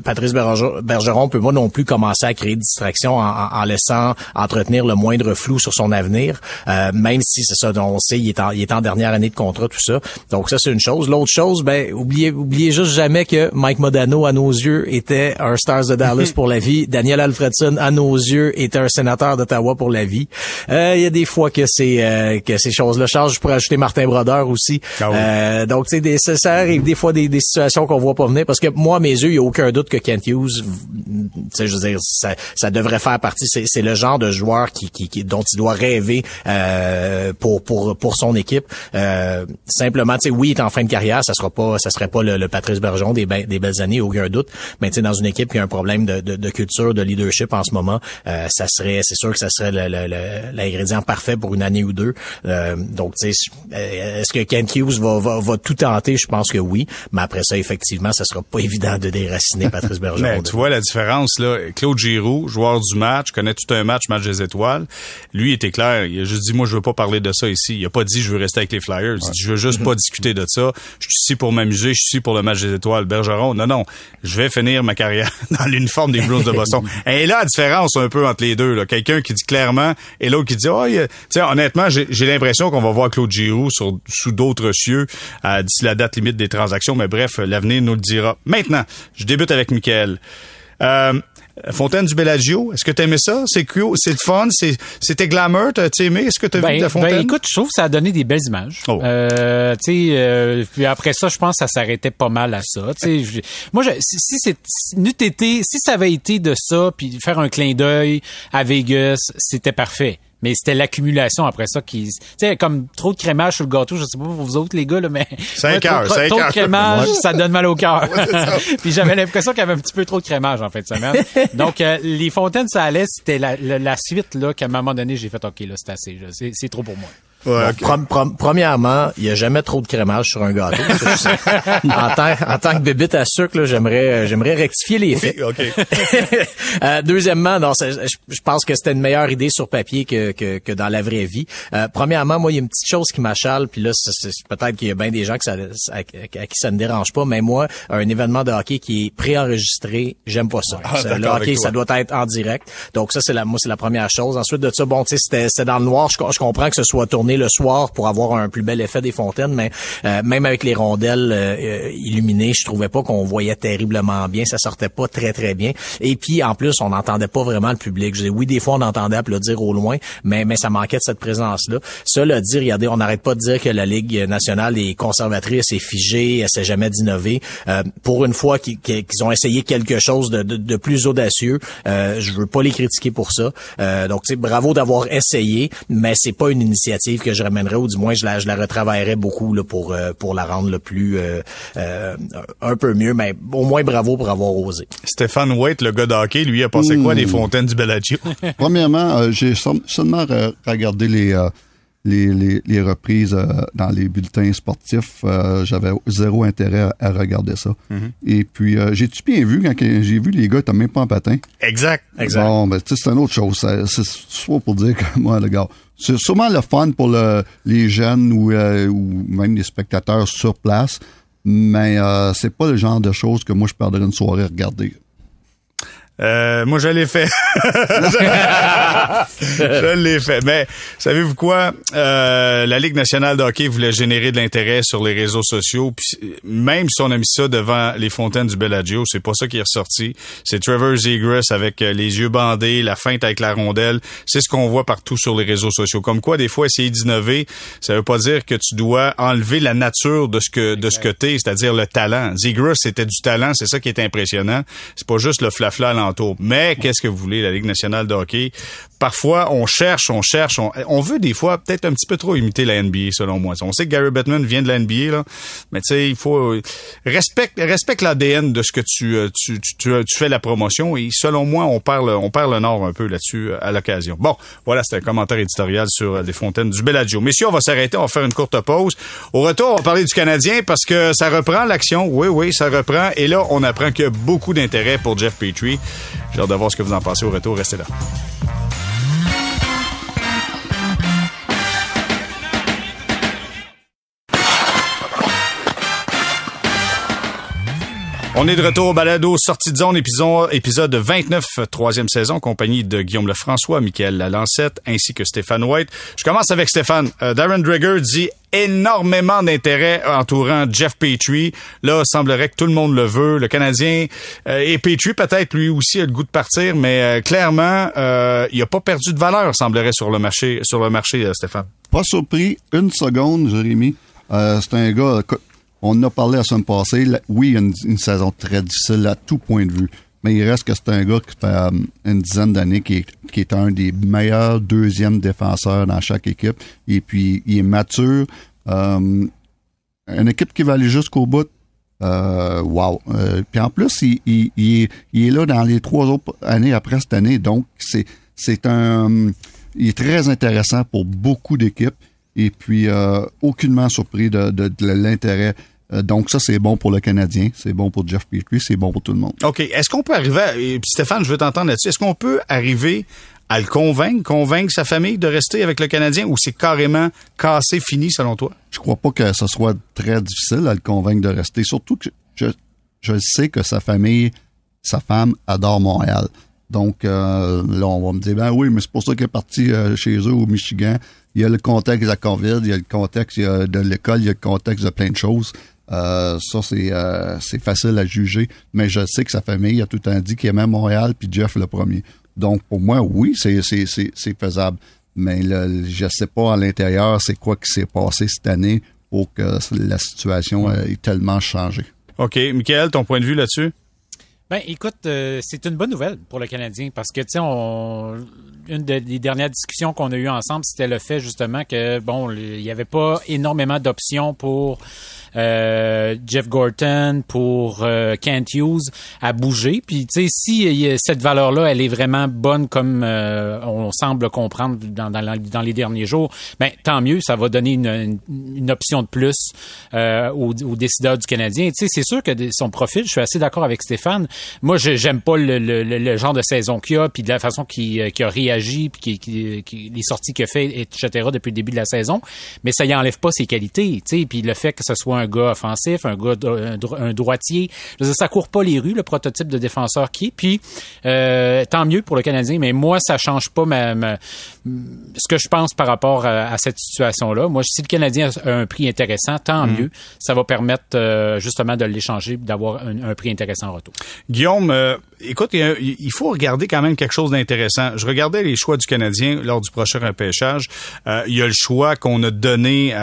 Patrice Bergeron peut pas non plus commencer à créer des distractions en, laissant entretenir le moindre flou sur son avenir, euh, même si c'est ça, on sait, il est, en, il est en dernière année de contrat, tout ça. Donc ça, c'est une chose. L'autre chose, ben, oubliez, oubliez juste jamais que Mike Modano, à nos yeux, était un Stars de Dallas pour la vie. Daniel Alfredson, à nos yeux, était un sénateur d'Ottawa pour la vie. Euh, il y a des fois que c'est euh, que ces choses-là changent. Je pourrais ajouter Martin Brodeur aussi. Ah euh, donc, tu sais, ça arrive des fois des, des situations qu'on voit pas venir parce que moi, à mes yeux, il y a aucun doute que Kent Hughes, tu sais, je veux dire, ça, ça devrait faire partie. C'est le genre de joueur qui, qui, dont il doit rêver euh, pour pour pour son équipe. Euh, simplement, tu sais, oui, il est en fin de carrière, ça sera pas, ça serait pas le, Patrice Bergeron des, des belles années, aucun doute. Mais tu sais, dans une équipe qui a un problème de, de, de culture, de leadership en ce moment, ça serait, c'est sûr que ça serait l'ingrédient parfait pour une année ou deux. Euh, donc, tu sais, euh, est-ce que Ken Hughes va, va, va, tout tenter? Je pense que oui. Mais après ça, effectivement, ça sera pas évident de déraciner Patrice Bergeron.
Mais tu vois la différence, là. Claude Giroux, joueur du match, connaît tout un match, match des étoiles. Lui, était clair. Il a juste dit, moi, je veux pas parler de ça ici. Il a pas dit, je veux rester avec les Flyers. Il dit, je veux juste pas discuter de ça. Je suis ici pour m'amuser. Je suis ici pour le match des étoiles. Bergeron, non, non. Je vais finir ma carrière dans l'uniforme des Blues de Boston. et là, la différence un peu entre les deux, là. Quelqu'un qui dit clairement et l'autre qui dit, oh, tu honnêtement, j'ai l'impression qu'on va voir Claude Giroux sur, sous d'autres cieux euh, d'ici la date limite des transactions. Mais bref, l'avenir nous le dira. Maintenant, je débute avec Michael. Euh, Fontaine du Bellagio, est-ce que tu aimais ça? C'est cool, c'est le fun, c'était glamour, t'as aimé? Est-ce que tu as vu
ben,
la ben, Fontaine?
Ben, écoute, je trouve que ça a donné des belles images. Oh. Euh, tu sais, euh, puis après ça, je pense que ça s'arrêtait pas mal à ça. moi, je, si, si c'est si ça avait été de ça, puis faire un clin d'œil à Vegas, c'était parfait. Mais c'était l'accumulation après ça qui, tu sais, comme trop de crémage sur le gâteau. Je sais pas pour vous autres les gars là, mais
c'est trop,
trop de crémage, ça donne mal au cœur. Puis j'avais l'impression qu'il y avait un petit peu trop de crémage en fait de semaine. Donc euh, les fontaines ça allait, c'était la, la, suite là qu'à un moment donné j'ai fait ok là c'est assez, c'est trop pour moi
premièrement, il n'y a jamais trop de crémage sur un gâteau. en, tant, en tant que bébite à sucre, j'aimerais euh, j'aimerais rectifier les faits. euh, deuxièmement, non, je, pense que c'était une meilleure idée sur papier que, que, que dans la vraie vie. Euh, premièrement, moi, il y a une petite chose qui m'achale, puis là, peut-être qu'il y a bien des gens que ça, à, qui ça ne dérange pas, mais moi, un événement de hockey qui est préenregistré, j'aime pas ça. Ah, le hockey, ça doit être en direct. Donc ça, c'est la, moi, c'est la première chose. Ensuite de ça, bon, tu sais, c'était dans le noir. Je, je comprends que ce soit tourné le soir pour avoir un plus bel effet des fontaines, mais euh, même avec les rondelles euh, euh, illuminées, je trouvais pas qu'on voyait terriblement bien. Ça sortait pas très très bien. Et puis en plus, on n'entendait pas vraiment le public. Je dis oui, des fois on entendait applaudir au loin, mais mais ça manquait de cette présence-là. Cela dit, regardez, on n'arrête pas de dire que la Ligue nationale est conservatrice, est figée, elle sait jamais d'innover. pour une fois qu'ils ont essayé quelque chose de, plus audacieux, je veux pas les critiquer pour ça. donc, bravo d'avoir essayé, mais c'est pas une initiative que je ramènerais, ou du moins je la, je la retravaillerais beaucoup là, pour, euh, pour la rendre le plus euh, euh, un peu mieux, mais au moins bravo pour avoir osé.
Stéphane White, le gars d'hockey, lui, a passé quoi des fontaines du Bellagio?
Premièrement, j'ai seulement regardé les les, les, reprises dans les bulletins sportifs, j'avais zéro intérêt à, regarder ça. Mm-hmm. Et puis, j'ai-tu bien vu quand j'ai vu les gars, t'as même pas en patin?
Exact, exact.
Bon, ben, c'est une autre chose. C'est soit pour dire que moi, le gars, c'est sûrement le fun pour les jeunes euh, ou, même les spectateurs sur place, mais euh, c'est pas le genre de choses que moi je perdrais une soirée à regarder.
Euh, moi, je l'ai fait. je l'ai fait. Mais savez-vous quoi? Euh, la Ligue nationale de hockey voulait générer de l'intérêt sur les réseaux sociaux. Puis même si on a mis ça devant les fontaines du Bellagio, c'est pas ça qui est ressorti. C'est Trevor Zegras avec euh, les yeux bandés, la feinte avec la rondelle. C'est ce qu'on voit partout sur les réseaux sociaux. Comme quoi, des fois, essayer d'innover, ça veut pas dire que tu dois enlever la nature de ce que de ce que t'es, c'est-à-dire le talent. Zegras, c'était du talent. C'est ça qui est impressionnant. C'est pas juste le flafla -fla mais qu'est-ce que vous voulez, la Ligue nationale de hockey? Parfois, on cherche, on cherche, on, veut des fois peut-être un petit peu trop imiter la NBA, selon moi. On sait que Gary Bettman vient de la NBA, là, mais tu sais, il faut respecte, respecte l'ADN de ce que tu, euh, tu, tu, tu, fais la promotion et selon moi, on parle, on perd le nord un peu là-dessus euh, à l'occasion. Bon, voilà, c'était un commentaire éditorial sur euh, les fontaines du Bellagio. Messieurs, on va s'arrêter, on va faire une courte pause. Au retour, on va parler du Canadien parce que ça reprend l'action. Oui, oui, ça reprend. Et là, on apprend qu'il y a beaucoup d'intérêt pour Jeff Petrie. J'ai hâte de voir ce que vous en pensez au retour. Restez là. On est de retour au balado Sortie de zone, épisode, épisode 29, troisième saison, compagnie de Guillaume Lefrançois, Michael Lalancette, ainsi que Stéphane White. Je commence avec Stéphane. Euh, Darren Dreger dit énormément d'intérêt entourant Jeff Petrie. Là, semblerait que tout le monde le veut. Le Canadien euh, et Petrie peut-être lui aussi a le goût de partir, mais euh, clairement, il a pas perdu de valeur, semblerait sur le marché, sur le marché, Stéphane.
Pas surpris, une seconde, Jérémy. C'est un gars, on a parlé la semaine passée. là, oui, une, une saison très difficile à tout point de vue. Mais il reste que c'est un gars qui fait euh, une dizaine d'années qui est, un des meilleurs deuxièmes défenseurs dans chaque équipe. Et puis, il est mature. Euh, une équipe qui va aller jusqu'au bout. Euh, wow. Puis en plus, il est là dans les trois autres années après cette année. Donc, c'est, c'est un. Il est très intéressant pour beaucoup d'équipes. Et puis, euh, aucunement surpris de, de, de l'intérêt. Euh, donc, ça, c'est bon pour le Canadien. C'est bon pour Jeff Petrie. C'est bon pour tout le monde.
OK. Est-ce qu'on peut arriver à, et puis Stéphane, je veux t'entendre là-dessus. Est-ce qu'on peut arriver à le convaincre, convaincre sa famille de rester avec le Canadien ou c'est carrément cassé, fini selon toi?
Je crois pas que ce soit très difficile à le convaincre de rester. Surtout que je, je sais que sa famille, sa femme adore Montréal. Donc euh, là, on va me dire, ben oui, mais c'est pour ça qu'il est parti euh, chez eux au Michigan. Il y a le contexte de la COVID, il y a le contexte de l'école, il y a le contexte de plein de choses. Euh, ça, c'est euh, c'est facile à juger. Mais je sais que sa famille a tout le temps dit qu'il aimait Montréal, puis Jeff le premier. Donc, pour moi, oui, c'est c'est- c'est- faisable. Mais je sais pas à l'intérieur c'est quoi qui s'est passé cette année pour que la situation ait tellement changé.
OK. Michael, ton point de vue là-dessus?
Ben, écoute, euh, c'est une bonne nouvelle pour le Canadien parce que, tu sais, on... une des dernières discussions qu'on a eues ensemble, c'était le fait justement que, bon, il n'y avait pas énormément d'options pour Jeff Gorton, pour euh, Kent Hughes à bouger. Puis, tu sais, si a cette valeur-là, elle est vraiment bonne comme euh, on semble comprendre dans, dans, dans les derniers jours, ben tant mieux, ça va donner une, une, une option de plus euh, aux, aux décideurs du Canadien. Tu sais, c'est sûr que son profil, je suis assez d'accord avec Stéphane. Moi, j'aime pas le, le, le- genre de saison qu'il a, puis de la façon qu'il euh, a réagi, puis les sorties qu'il a fait, etc. depuis le début de la saison. Mais ça y enlève pas ses qualités, tu sais. Puis le fait que ce soit un gars offensif, un gars un, dro- un droitier, je veux dire, ça court pas les rues, le prototype de défenseur qui est. Puis euh, tant mieux pour le Canadien, mais moi, ça change pas ma, ma- ce que je pense par rapport à, à cette situation-là. Moi, si le Canadien a un prix intéressant, tant mieux. Ça va permettre euh, justement de l'échanger, d'avoir un, un prix intéressant en retour.
Guillaume, euh, écoute, il faut regarder quand même quelque chose d'intéressant. Je regardais les choix du Canadien lors du prochain repêchage. Il y a le choix qu'on a donné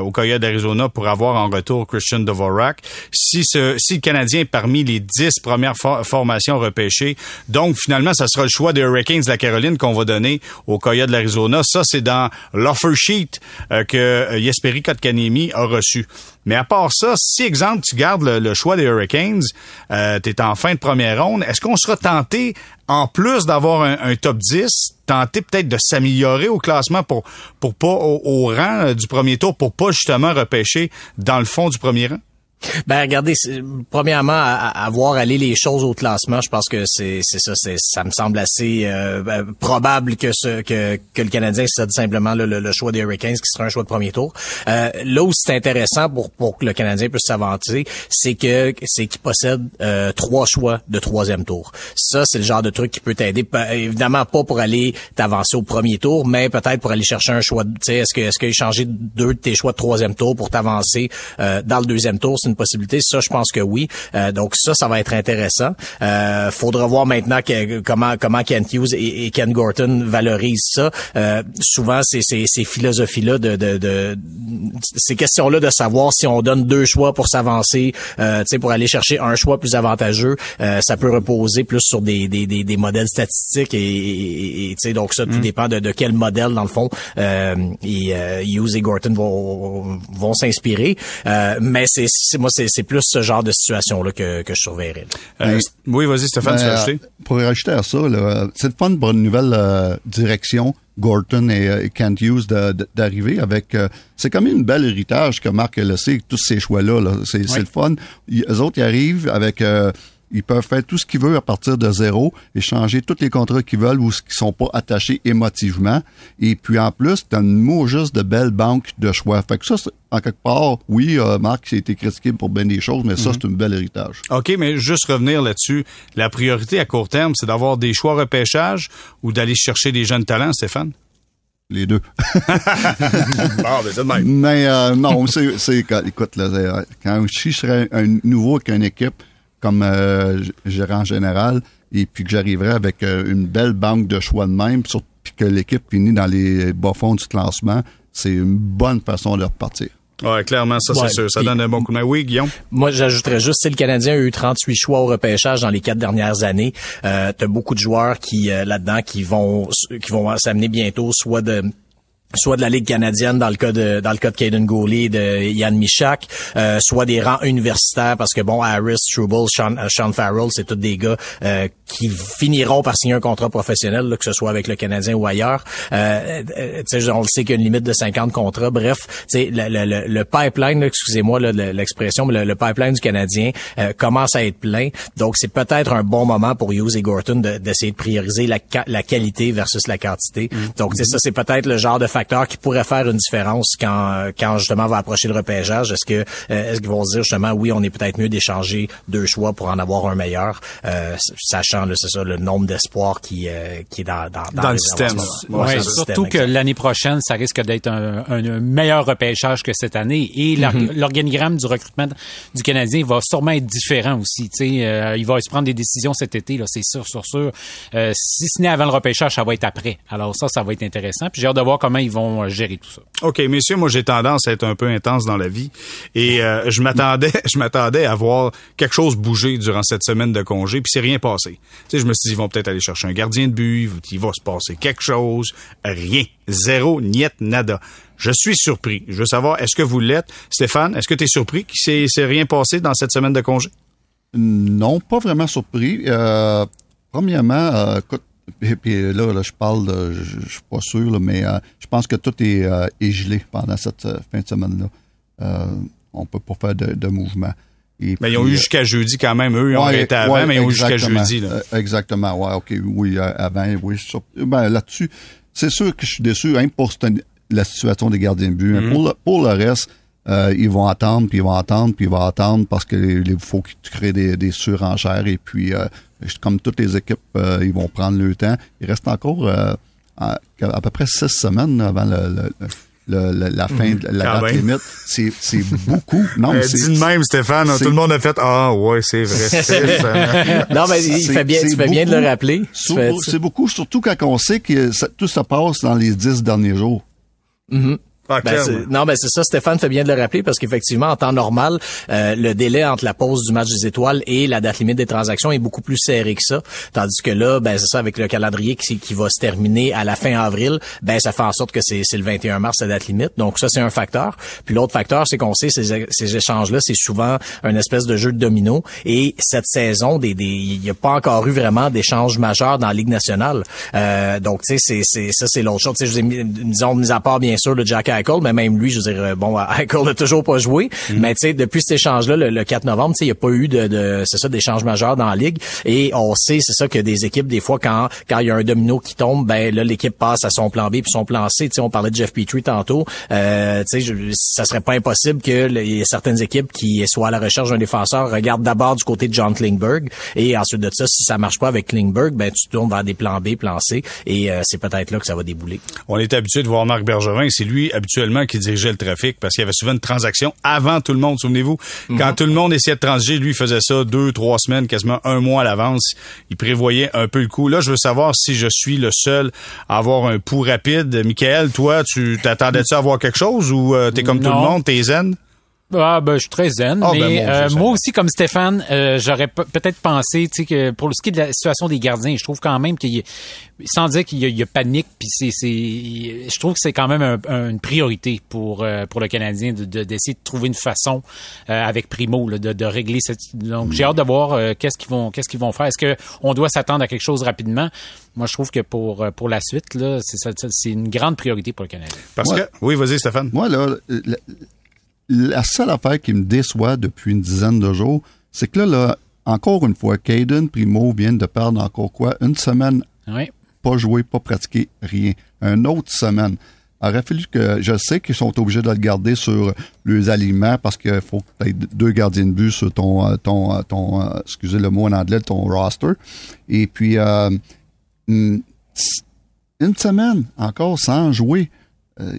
au Coyote d'Arizona pour avoir en retour Christian Dvorak. Si, ce, si le Canadien est parmi les dix premières for- formations repêchées, donc finalement, ça sera le choix des Hurricanes de la Caroline qu'on va donner au Coyote de l'Arizona. Ça, c'est dans l'offer sheet euh, que euh, Jesperi Kotkaniemi a reçu. Mais à part ça, si, exemple, tu gardes le, le choix des Hurricanes, euh, tu es en fin de première ronde, est-ce qu'on sera tenté, en plus d'avoir un, top 10, tenter peut-être de s'améliorer au classement pour, pour pas au, au rang euh, du premier tour, pour pas justement repêcher dans le fond du premier rang?
Ben regardez, premièrement, à, à- voir aller les choses au classement, je pense que c'est ça, ça me semble assez euh, ben, probable que ce que, que le Canadien cède simplement le, le- le choix des Hurricanes, qui sera un choix de premier tour. Euh, là où c'est intéressant pour pour que le Canadien puisse s'avancer, c'est que c'est qu'il possède euh, trois choix de troisième tour. Ça, c'est le genre de truc qui peut t'aider. Pas- Évidemment pas pour aller t'avancer au premier tour, mais peut-être pour aller chercher un choix. est-ce que est-ce que changer deux de tes choix de troisième tour pour t'avancer euh, dans le deuxième tour, une possibilité. Ça, je pense que oui. Euh, donc ça, ça va être intéressant. Euh, faudra voir maintenant que- comment comment Kent Hughes et, et Ken Gorton valorisent ça. Euh, souvent, c'est ces, ces philosophies-là de, de, de ces questions-là de savoir si on donne deux choix pour s'avancer, euh, pour aller chercher un choix plus avantageux, euh, ça peut reposer plus sur des, des, des, des modèles statistiques et, et- et, donc ça, tout dépend de, de quel modèle dans le fond et, Hughes et Gorton vont, vont s'inspirer. Mais c'est c'est- moi c'est c'est plus ce genre de situation là que, que je surveillerais.
Euh, oui, vas-y, Stéphane, tu veux ajouter?
euh, Pour rajouter à ça, là, c'est le fun pour une nouvelle euh, direction, Gorton et, euh, et Kent Hughes, de- de- d'arriver avec... euh, c'est comme une belle héritage que Marc a laissé tous ces choix-là. Là. C'est c'est le fun. Ils, eux autres, ils arrivent avec... euh, Ils peuvent faire tout ce qu'ils veulent à partir de zéro et changer tous les contrats qu'ils veulent ou qui sont pas attachés émotivement. Et puis en plus, tu as une mot juste de belle banque de choix. Fait que ça, en quelque part, oui, euh, Marc, a été critiqué pour bien des choses, mais ça, mhm. c'est un bel héritage.
OK, mais juste revenir là-dessus. La priorité à court terme, c'est d'avoir des choix repêchage ou d'aller chercher des jeunes talents, Stéphane?
les deux.
Ben,
mais euh, non, c'est, écoute, là, quand je serais un nouveau avec une équipe comme euh, gérant général, et puis que j'arriverais avec euh, une belle banque de choix de même, puis que l'équipe finit dans les bas fonds du classement, c'est une bonne façon de repartir.
Oui, clairement, ça, c'est sûr. Ça donne un bon coup de main. Oui, Guillaume?
Moi, j'ajouterais juste, si le Canadien a eu 38 choix au repêchage dans les quatre dernières années, euh, t'as beaucoup de joueurs qui, euh, là-dedans, qui vont, qui vont s'amener bientôt, soit de soit de la Ligue canadienne dans le cas de dans le cas de Caden Goulet, de Yann Michak, euh, soit des rangs universitaires parce que bon Harris, Struble, Sean, euh, Sean Farrell, c'est tous des gars euh, qui finiront par signer un contrat professionnel, là, que ce soit avec le Canadien ou ailleurs. Euh, on le sait qu'il y a une limite de 50 contrats. Bref, le, le, le pipeline, excusez-moi l'expression, mais le, pipeline du Canadien commence à être plein. Donc c'est peut-être un bon moment pour Hughes et Gorton d'essayer de, prioriser la, la qualité versus la quantité. Mm. Donc ça, c'est peut-être le genre de qui pourrait faire une différence quand, quand justement va approcher le repêchage? Est-ce que euh, est-ce qu'ils vont se dire justement oui, on est peut-être mieux d'échanger deux choix pour en avoir un meilleur, euh, sachant c'est ça le nombre d'espoirs qui euh, qui est dans dans,
dans, le système.
surtout que l'année prochaine, ça risque d'être un, un, meilleur repêchage que cette année et mm-hmm. l'organigramme du recrutement du Canadien va sûrement être différent aussi. Tu sais, il va se prendre des décisions cet été là, c'est sûr, sûr, sûr. si ce n'est avant le repêchage, ça va être après. Alors ça, ça va être intéressant. Puis j'ai hâte de voir comment ils vont euh, gérer tout ça.
OK, messieurs, moi j'ai tendance à être un peu intense dans la vie et euh, je m'attendais je m'attendais à voir quelque chose bouger durant cette semaine de congé puis c'est rien passé. Tu sais, je me suis dit ils vont peut-être aller chercher un gardien de but, il va se passer quelque chose, rien, zéro, niet, nada. Je suis surpris. Je veux savoir, est-ce que vous l'êtes? Stéphane, est-ce que tu es surpris qu'il s'est rien passé dans cette semaine de congé?
Non, pas vraiment surpris. Euh, premièrement, écoute, et puis là, là, je parle, de, je, je, suis pas sûr, mais euh, je pense que tout est, euh, est gelé pendant cette euh, fin de semaine-là. Euh, on peut pas faire de, de mouvement.
Et mais ils ont eu jusqu'à jeudi quand même, eux, ils ont arrêté avant, mais ils ont eu jusqu'à jeudi. Là.
exactement, ouais, ok, oui, avant, oui. Ben, là-dessus, c'est sûr que je suis déçu, hein, pour la situation des gardiens de but. Mm-hmm. pour, le, pour le reste, euh, ils vont attendre, puis ils vont attendre, puis ils vont attendre parce qu'il faut qu'ils créent des, des surenchères et puis euh, comme toutes les équipes, euh, ils vont prendre le temps. Il reste encore à, à, peu près six semaines avant le, le la fin mhm. de la date limite, c'est, c'est beaucoup.
Non, c'est dit de même, Stéphane. Tout le monde a fait Ah ouais, c'est vrai.
non, mais il fait bien, tu fais bien de le rappeler.
C'est beaucoup, surtout quand on sait que tout ça passe dans les dix derniers jours.
Mm ben, non, mais c'est ça, Stéphane fait bien de le rappeler parce qu'effectivement, en temps normal, euh, le délai entre la pause du match des étoiles et la date limite des transactions est beaucoup plus serré que ça. Tandis que là, ben c'est ça, avec le calendrier qui, qui va se terminer à la fin avril, ben ça fait en sorte que c'est le 21 mars la date limite. Donc ça, c'est un facteur. Puis l'autre facteur, c'est qu'on sait ces, ces échanges-là, c'est souvent un espèce de jeu de domino. Et cette saison, des, des, il n'y a pas encore eu vraiment d'échanges majeurs dans la Ligue nationale. Euh, donc tu sais, c'est ça, c'est l'autre chose. Tu sais, je vous ai mis, disons, mis à part bien sûr le Jack mais même lui, je veux dire, euh, bon, Eichel n'a toujours pas joué, mm. mais tu sais, depuis cet échange-là, le, 4 novembre, tu sais, il n'y a pas eu de, de c'est ça, d'échange majeur dans la ligue, et on sait, c'est ça, que des équipes, des fois, quand quand il y a un domino qui tombe, ben là, l'équipe passe à son plan B puis son plan C. Tu sais, on parlait de Jeff Petrie tantôt, euh, tu sais, ça serait pas impossible que ait certaines équipes qui soient à la recherche d'un défenseur regardent d'abord du côté de John Klingberg, et ensuite de ça, si ça marche pas avec Klingberg, ben tu tournes vers des plans B, plans C, et euh, c'est peut-être là que ça va débouler.
On est habitué de voir Marc Bergevin, c'est lui habituellement qui dirigeait le trafic parce qu'il y avait souvent une transaction avant tout le monde, souvenez-vous. Quand tout le monde essayait de transiger, lui faisait ça deux, trois semaines, quasiment un mois à l'avance. Il prévoyait un peu le coup. Là, je veux savoir si je suis le seul à avoir un pouls rapide. Michael, toi, tu t'attendais-tu à avoir quelque chose ou euh, t'es comme tout le monde, t'es zen?
Ah ben je suis très zen, ah, ben, mais euh, moi aussi comme Stéphane, euh, j'aurais peut-être pensé, tu sais que pour ce qui est de la situation des gardiens, je trouve quand même qu'il sans dire qu'il y, a panique, puis c'est, je trouve que c'est quand même une priorité pour euh, pour le Canadien de, d'essayer de, trouver une façon avec Primo de, de, régler cette. Donc j'ai hâte de voir qu'est-ce qu'ils vont qu'est-ce qu'ils vont faire. Est-ce que on doit s'attendre à quelque chose rapidement? Moi je trouve que pour pour la suite là, c'est c'est une grande priorité pour le Canadien.
Parce que oui, vas-y Stéphane.
Moi là la seule affaire qui me déçoit depuis une dizaine de jours, c'est que là, là encore une fois, Caden Primo vient de perdre encore quoi? Une semaine,
Oui.
pas joué, pas pratiqué, rien. Une autre semaine. Aurait fallu que, je sais qu'ils sont obligés de le garder sur les aliments parce qu'il faut que tu aies deux gardiens de but sur ton, euh, ton, euh, ton, euh, excusez le mot en anglais, ton roster. Et puis, euh, mm, une semaine encore sans jouer. Euh,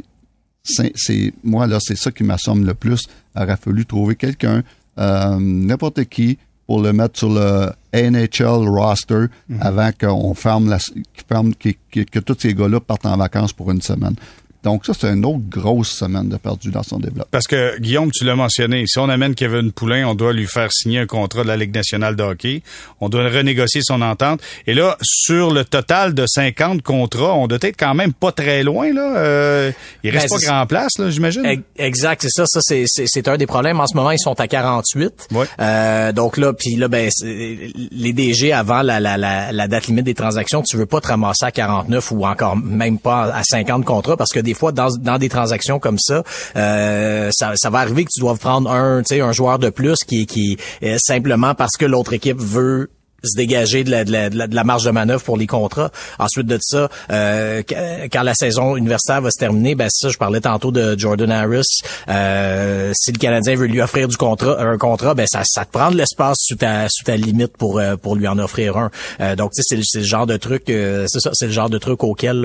c'est, moi là, c'est ça qui m'assomme le plus. Il aurait fallu trouver quelqu'un, euh, n'importe qui, pour le mettre sur le NHL roster avant qu'on ferme la, ferme, qu'il- que tous ces gars-là partent en vacances pour une semaine. Donc ça, c'est une autre grosse semaine de perdu dans son développement.
Parce que, Guillaume, tu l'as mentionné, si on amène Kevin Poulain, on doit lui faire signer un contrat de la Ligue nationale de hockey. On doit renégocier son entente. Et là, sur le total de 50 contrats, on doit être quand même pas très loin. Là. Euh, il reste
Ben,
pas grand place, là, j'imagine.
Ex- Exact, c'est ça. Ça, c'est, c'est, c'est un des problèmes. En ce moment, ils sont à 48.
Ouais.
Euh, donc là, puis là, ben, les DG avant la, la, la, la date limite des transactions, tu veux pas te ramasser à 49 ou encore même pas à 50 contrats parce que des fois, dans, des transactions comme ça, euh, ça, ça va arriver que tu dois prendre un, un joueur de plus qui, qui euh, simplement parce que l'autre équipe veut se dégager de la, de, la, de la- marge de manœuvre pour les contrats. Ensuite de ça, euh, qu- quand la saison universitaire va se terminer, ben ça, je parlais tantôt de Jordan Harris. Euh, si le Canadien veut lui offrir du contrat, un contrat, ben ça, ça te prend de l'espace sous ta, sous ta limite pour euh, pour lui en offrir un. Euh, donc tu sais, c'est le- genre de truc, euh, c'est ça, c'est le genre de truc auquel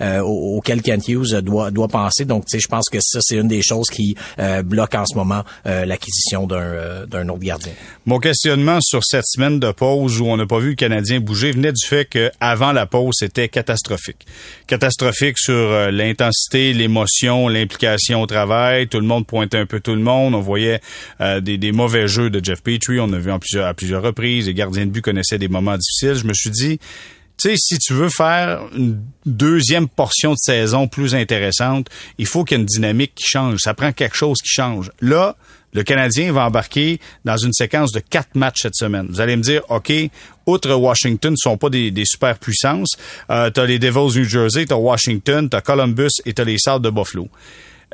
euh, au- auquel Kent Hughes doit doit penser. Donc tu sais, je pense que ça c'est une des choses qui bloque en ce moment l'acquisition d'un d'un autre gardien.
Mon questionnement sur cette semaine de pause où on n'a pas vu le Canadien bouger venait du fait que avant la pause, c'était catastrophique. Catastrophique sur euh, l'intensité, l'émotion, l'implication au travail. Tout le monde pointait un peu tout le monde. On voyait euh, des, mauvais jeux de Jeff Petrie. On a vu en à plusieurs reprises. Les gardiens de but connaissaient des moments difficiles. Je me suis dit, tu sais, si tu veux faire une deuxième portion de saison plus intéressante, il faut qu'il y ait une dynamique qui change. Ça prend quelque chose qui change. Là, le Canadien va embarquer dans une séquence de quatre matchs cette semaine. Vous allez me dire, OK, outre Washington, ne sont pas des, des super puissances. Euh, t'as les Devils New Jersey, t'as Washington, t'as Columbus et t'as les Sables de Buffalo.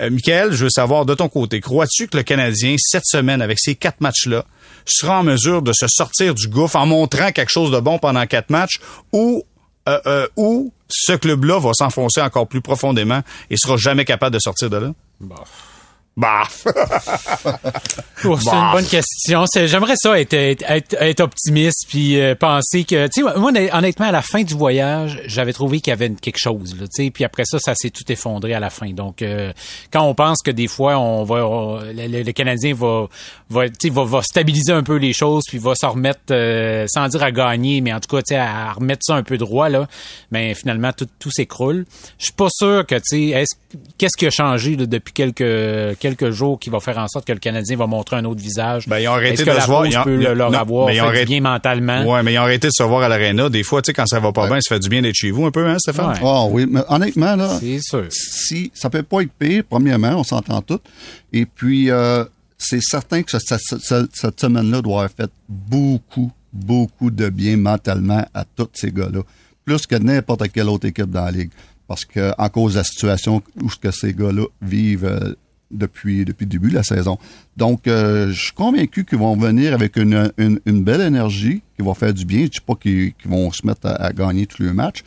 Euh, Michael, je veux savoir de ton côté, crois-tu que le Canadien, cette semaine, avec ces quatre matchs-là, sera en mesure de se sortir du gouffre en montrant quelque chose de bon pendant quatre matchs ou euh, euh, ou ce club-là va s'enfoncer encore plus profondément et sera jamais capable de sortir de là? Bah.
Oh, c'est une bonne question. J'aimerais ça être, être, être- être optimiste puis euh, penser que, tu sais, moi honnêtement à la fin du voyage, j'avais trouvé qu'il y avait quelque chose, tu sais, puis après ça, ça s'est tout effondré à la fin. Donc, euh, quand on pense que des fois on va, on- le, Canadien va, va, tu sais, va, va stabiliser un peu les choses puis va s'en remettre, euh, sans dire à gagner, mais en tout cas, tu sais, à remettre ça un peu droit là, mais finalement tout, tout s'écroule. Je suis pas sûr que, tu sais, est-ce- qu'est-ce qui a changé là, depuis quelques quelques jours qui va faire en sorte que le Canadien va montrer un autre visage.
Ben, ils ont arrêté de
la
se voir. Ils ont-
peut le- leur
non,
avoir?
mais ils ont
fait du
arrêté-
bien mentalement.
Ouais, mais ils ont arrêté de se voir à l'aréna. Des fois, tu sais, quand ça va pas bien, ça fait du bien d'être chez vous un peu, hein, Stéphane?
Ouais.
Ah oui, mais honnêtement, là,
C'est sûr.
si ça peut pas être pire, premièrement, on s'entend tout. Et puis, euh, c'est certain que ce- ce- ce- cette semaine-là doit avoir fait beaucoup, beaucoup de bien mentalement à tous ces gars-là. Plus que n'importe quelle autre équipe dans la Ligue. Parce que, en cause de la situation où ce que ces gars-là vivent euh, depuis, depuis le début de la saison. Donc, euh, je suis convaincu qu'ils vont venir avec une, une, belle énergie qui va faire du bien. Je ne dis pas qu'ils vont se mettre à gagner tous les matchs,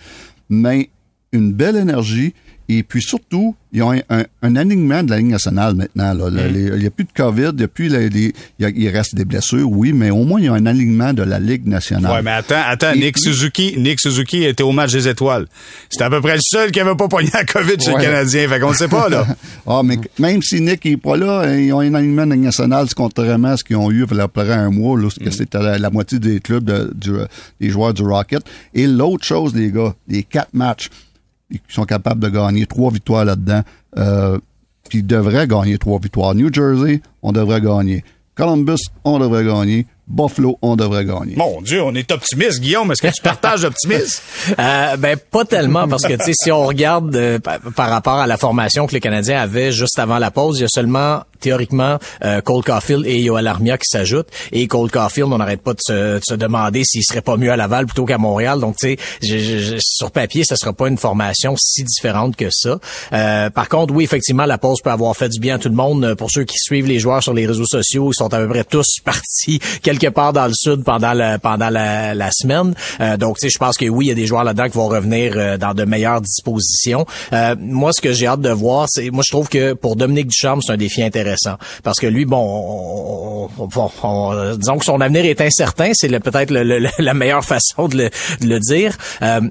mais une belle énergie. Et puis surtout, ils ont un, un, un alignement de la Ligue nationale maintenant. là. Les- Il n'y a plus de COVID, il y a plus les- les- il, y a- il reste des blessures, oui, mais au moins il y a un alignement de la Ligue nationale.
Ouais, mais attends, attends,
Et
Nick
puis-
Suzuki, Nick Suzuki était au match des étoiles. C'était à peu près le seul qui avait pas pogné la COVID chez le Canadien. Fait qu'on ne sait pas, là.
Ah, mais même si Nick n'est pas là, hein, ils ont un alignement de la Ligue nationale, contrairement à ce qu'ils ont eu il y a à peu près un mois, là, que c'était la, la moitié des clubs de- du- des joueurs du Rocket. Et l'autre chose, les gars, les quatre matchs, ils sont capables de gagner trois victoires là-dedans. Euh, puis ils devraient gagner trois victoires. New Jersey, on devrait gagner. Columbus, on devrait gagner. Buffalo, on devrait gagner.
Mon Dieu, on est optimiste, Guillaume. Est-ce que tu partages l'optimisme?
Euh, ben pas tellement parce que tu sais si on regarde euh, par rapport à la formation que les Canadiens avaient juste avant la pause, il y a seulement théoriquement Cole Caulfield et Yoel Armia qui s'ajoutent. Et Cole Caulfield, on n'arrête pas de se, de se demander s'il serait pas mieux à Laval plutôt qu'à Montréal. Donc, tu sais, sur papier, ça sera pas une formation si différente que ça. Euh, par contre, oui, effectivement, la pause peut avoir fait du bien à tout le monde. Pour ceux qui suivent les joueurs sur les réseaux sociaux, ils sont à peu près tous partis quelque part dans le sud pendant la, pendant la, la semaine. Euh, donc, tu sais, je pense que oui, il y a des joueurs là-dedans qui vont revenir euh, dans de meilleures dispositions. Euh, moi, ce que j'ai hâte de voir, c'est, moi, je trouve que pour Dominique Ducharme, c'est un défi intéressant parce que lui, bon, on, disons que son avenir est incertain, c'est peut-être la meilleure façon de le, de le dire. Euh,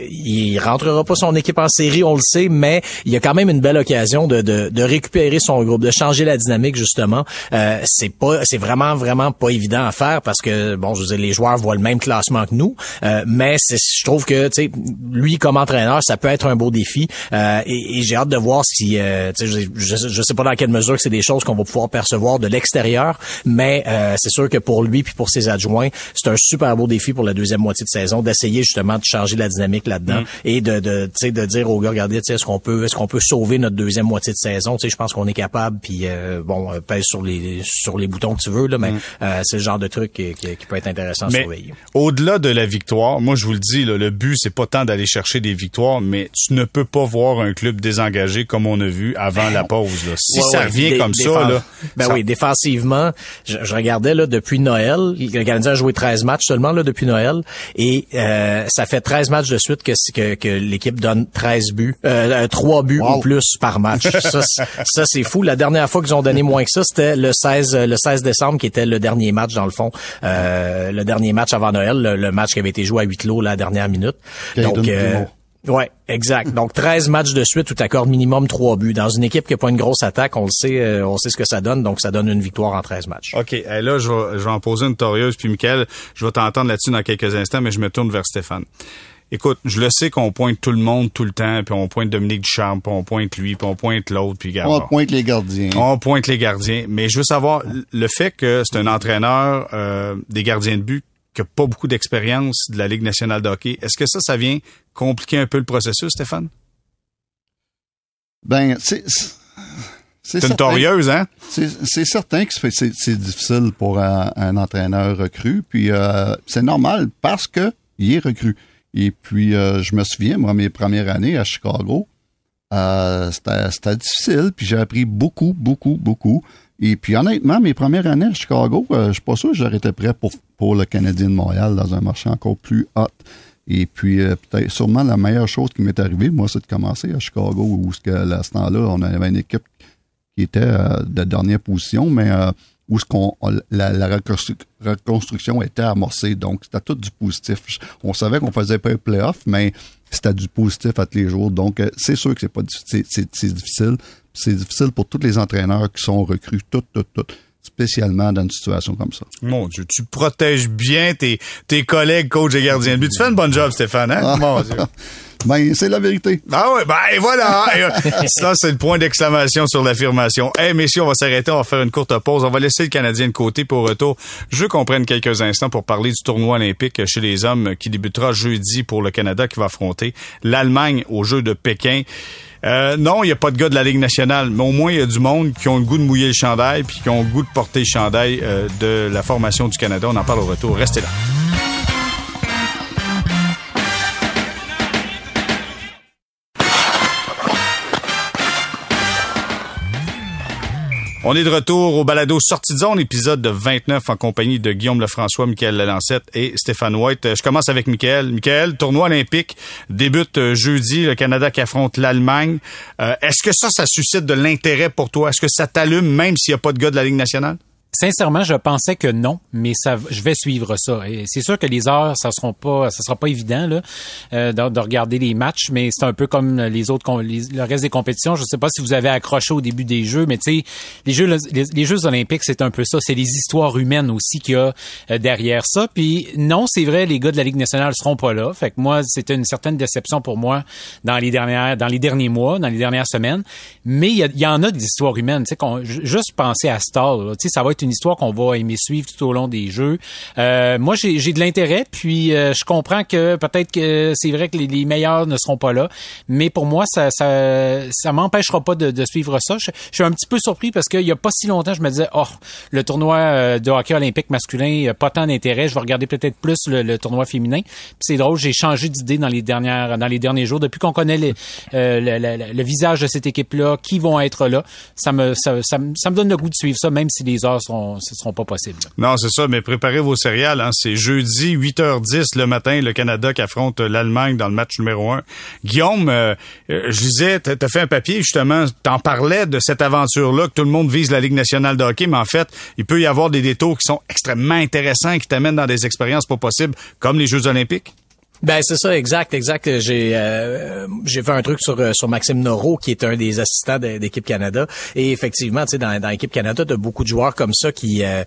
il rentrera pas son équipe en série, on le sait, mais il y a quand même une belle occasion de, de, de récupérer son groupe, de changer la dynamique justement. Euh, c'est pas, c'est vraiment vraiment pas évident à faire parce que bon, je veux dire, les joueurs voient le même classement que nous, euh, mais je trouve que tu sais, lui comme entraîneur, ça peut être un beau défi euh, et, et j'ai hâte de voir si, euh, je, je, je, sais pas dans quelle mesure c'est des choses qu'on va pouvoir percevoir de l'extérieur, mais euh, c'est sûr que pour lui puis pour ses adjoints, c'est un super beau défi pour la deuxième moitié de saison d'essayer justement de changer la dynamique là-dedans mm. et de de, de dire aux gars, regardez, est-ce qu'on peut est-ce qu'on peut sauver notre deuxième moitié de saison? Je pense qu'on est capable. Puis euh, bon, euh, pèse sur les sur les boutons que tu veux là, mais mm. euh, c'est le genre de truc qui, qui, peut être intéressant à surveiller.
Au-delà de la victoire, moi je vous le dis, là, le but c'est pas tant d'aller chercher des victoires, mais tu ne peux pas voir un club désengagé comme on a vu avant la pause. Là. Si ça revient comme ça, là,
ben oui, défensivement, je, regardais là depuis Noël, le Canadien a joué 13 matchs seulement là depuis Noël et ça fait 13 matchs de suite que que, que l'équipe donne 13 buts, euh, 3 buts ou plus par match. ça, ça c'est fou. La dernière fois qu'ils ont donné moins que ça, c'était le 16 le 16 décembre qui était le dernier match dans le fond, euh, le dernier match avant Noël, le, match qui avait été joué à huis clos la dernière minute. Donc euh, Ouais, exact. Donc 13 matchs de suite où tu accordes minimum 3 buts. Dans une équipe qui a pas une grosse attaque, on le sait, euh, on sait ce que ça donne, donc ça donne une victoire en 13 matchs.
OK, là je vais, je vais en poser une torieuse puis Michael, je vais t'entendre là-dessus dans quelques instants, mais je me tourne vers Stéphane. Écoute, je le sais qu'on pointe tout le monde tout le temps, puis on pointe Dominique Duchamp, puis on pointe lui, puis on pointe l'autre, puis
On pointe les gardiens.
On pointe les gardiens. Mais je veux savoir, le fait que c'est un entraîneur euh, des gardiens de but qui n'a pas beaucoup d'expérience de la Ligue nationale de hockey, est-ce que ça, ça vient compliquer un peu le processus, Stéphane?
Ben, c'est...
C'est une torieuse, hein?
C'est certain que c'est difficile pour un, entraîneur recru, puis euh, c'est normal parce que il est recru. Et puis, euh, je me souviens, moi, mes premières années à Chicago, euh, c'était difficile, puis j'ai appris beaucoup, beaucoup, beaucoup. Et puis, honnêtement, mes premières années à Chicago, euh, je suis pas sûr que j'aurais été prêt pour, le Canadien de Montréal dans un marché encore plus hot. Et puis, peut-être, sûrement, la meilleure chose qui m'est arrivée, moi, c'est de commencer à Chicago, où, à ce temps-là, on avait une équipe qui était de dernière position, mais où ce qu'on la, reconstruction était amorcée. Donc, c'était tout du positif. On savait qu'on faisait pas un playoff, mais c'était du positif à tous les jours. Donc, euh, c'est sûr que c'est pas difficile. C'est difficile pour tous les entraîneurs qui sont recrues, tout, tout, tout spécialement dans une situation comme ça.
Mon Dieu, tu protèges bien tes, tes collègues coach et gardiens de but. Tu fais un bon job, Stéphane, hein? Ah. Mon Dieu.
Ben, c'est la vérité.
Ah ouais, ben voilà. Ça, c'est le point d'exclamation sur l'affirmation. Eh, hey, messieurs, on va s'arrêter, on va faire une courte pause. On va laisser le Canadien de côté pour retour. Je veux qu'on prenne quelques instants pour parler du tournoi olympique chez les hommes qui débutera jeudi pour le Canada qui va affronter l'Allemagne au Jeux de Pékin. Euh, non, il n'y a pas de gars de la Ligue nationale, mais au moins il y a du monde qui ont le goût de mouiller le chandail puis qui ont le goût de porter le chandail euh, de la formation du Canada. On en parle au retour. Restez là. On est de retour au balado Sortie de zone, épisode de 29 en compagnie de Guillaume Lefrançois, Michael Lalancette et Stéphane White. Je commence avec Michael. Michael, tournoi olympique débute euh, jeudi, le Canada qui affronte l'Allemagne. Euh, est-ce que ça, ça suscite de l'intérêt pour toi? Est-ce que ça t'allume même s'il n'y a pas de gars de la Ligue nationale?
Sincèrement, je pensais que non, mais ça, je vais suivre ça. Et c'est sûr que les heures, ça seront pas, ça sera pas évident là, euh, de, regarder les matchs, mais c'est un peu comme les autres, le reste des compétitions. Je sais pas si vous avez accroché au début des jeux, mais tu sais, les jeux, les, Jeux olympiques, c'est un peu ça. C'est les histoires humaines aussi qu'il y a euh, derrière ça. Puis non, c'est vrai, les gars de la Ligue nationale seront pas là. Fait que moi, c'était une certaine déception pour moi dans les dernières, dans les derniers mois, dans les dernières semaines. Mais il y, en a des histoires humaines. Tu sais, juste penser à Stall, tu sais, ça va être une histoire qu'on va aimer suivre tout au long des jeux. Euh, moi, j'ai de l'intérêt, puis euh, je comprends que peut-être que c'est vrai que les, meilleurs ne seront pas là, mais pour moi, ça ça, ça m'empêchera pas de, de, suivre ça. Je, suis un petit peu surpris parce qu'il y a pas si longtemps, je me disais, oh, le tournoi euh, de hockey olympique masculin, pas tant d'intérêt, je vais regarder peut-être plus le, tournoi féminin. Puis c'est drôle, j'ai changé d'idée dans les dernières dans les derniers jours depuis qu'on connaît les, le, le, visage de cette équipe-là, qui vont être là. Ça me ça, ça, ça me donne le goût de suivre ça, même si les heures seront, ce seront pas possibles.
Non, c'est ça, mais préparez vos céréales. Hein. C'est jeudi, 8h10 le matin, le Canada qui affronte l'Allemagne dans le match numéro 1. Guillaume, euh, euh, je disais, t'as as fait un papier, justement, t'en parlais de cette aventure-là, que tout le monde vise la Ligue nationale de hockey, mais en fait, il peut y avoir des détours qui sont extrêmement intéressants, qui t'amènent dans des expériences pas possibles, comme les Jeux olympiques.
Ben c'est ça, exact, exact. J'ai euh, j'ai fait un truc sur euh, sur Maxime Noro, qui est un des assistants d'équipe Canada. Et effectivement, tu sais, dans, dans l'équipe Canada, tu as beaucoup de joueurs comme ça qui euh,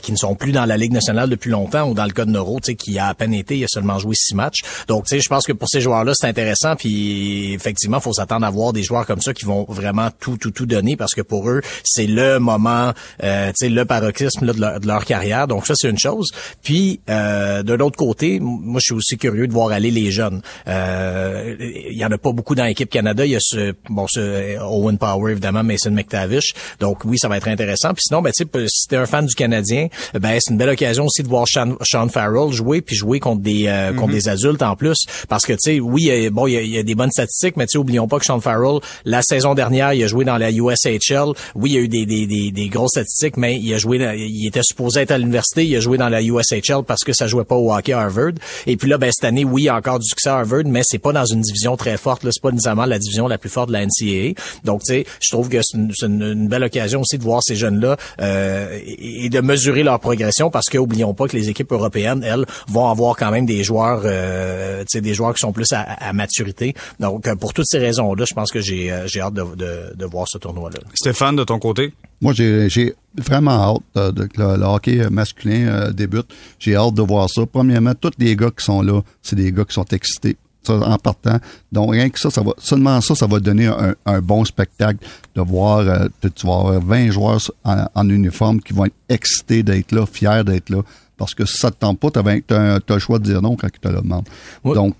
qui ne sont plus dans la Ligue nationale depuis longtemps, ou dans le cas de Noro, tu sais, qui a à peine été, il a seulement joué six matchs. Donc, tu sais, je pense que pour ces joueurs-là, c'est intéressant. Puis effectivement, faut s'attendre à voir des joueurs comme ça qui vont vraiment tout, tout, tout donner, parce que pour eux, c'est le moment, tu sais, le paroxysme là, de, leur, de, leur, carrière. Donc ça, c'est une chose. Puis de l'autre côté, moi, je suis aussi curieux voir aller les jeunes. Euh, il y en a pas beaucoup dans l'équipe Canada. Il y a ce bon ce Owen Power évidemment, Mason McTavish. Donc oui, ça va être intéressant. Puis sinon, ben tu sais, si t'es un fan du Canadien, ben c'est une belle occasion aussi de voir Sean, Sean Farrell jouer puis jouer contre des euh, contre mm-hmm. des adultes en plus. Parce que tu sais, oui, il y a, bon, il y, a, des bonnes statistiques, mais tu sais, oublions pas que Sean Farrell la saison dernière, il a joué dans la USHL. Oui, il y a eu des des, des, des grosses statistiques, mais il a joué, il était supposé être à l'université, il a joué dans la USHL parce que ça jouait pas au hockey à Harvard. Et puis là, ben cette année, oui, il y a encore du succès à Harvard, mais c'est pas dans une division très forte. C'est pas nécessairement la division la plus forte de la NCAA. Donc, tu sais, je trouve que c'est une, belle occasion aussi de voir ces jeunes-là euh, et, de mesurer leur progression parce que oublions pas que les équipes européennes, elles, vont avoir quand même des joueurs, euh, tu sais, des joueurs qui sont plus à, maturité. Donc, euh, pour toutes ces raisons-là, je pense que j'ai j'ai hâte de, de voir ce tournoi-là.
Stéphane, de ton côté?
Moi, j'ai vraiment hâte de, que le, hockey masculin euh, débute. J'ai hâte de voir ça. Premièrement, tous les gars qui sont là, c'est des gars qui sont excités en partant. Donc, rien que ça, ça va, seulement ça, ça va donner un, bon spectacle de voir, euh, tu vas avoir 20 joueurs en, uniforme qui vont être excités d'être là, fiers d'être là. Parce que si ça te tente pas, tu as, le choix de dire non quand tu te le demandes. Donc,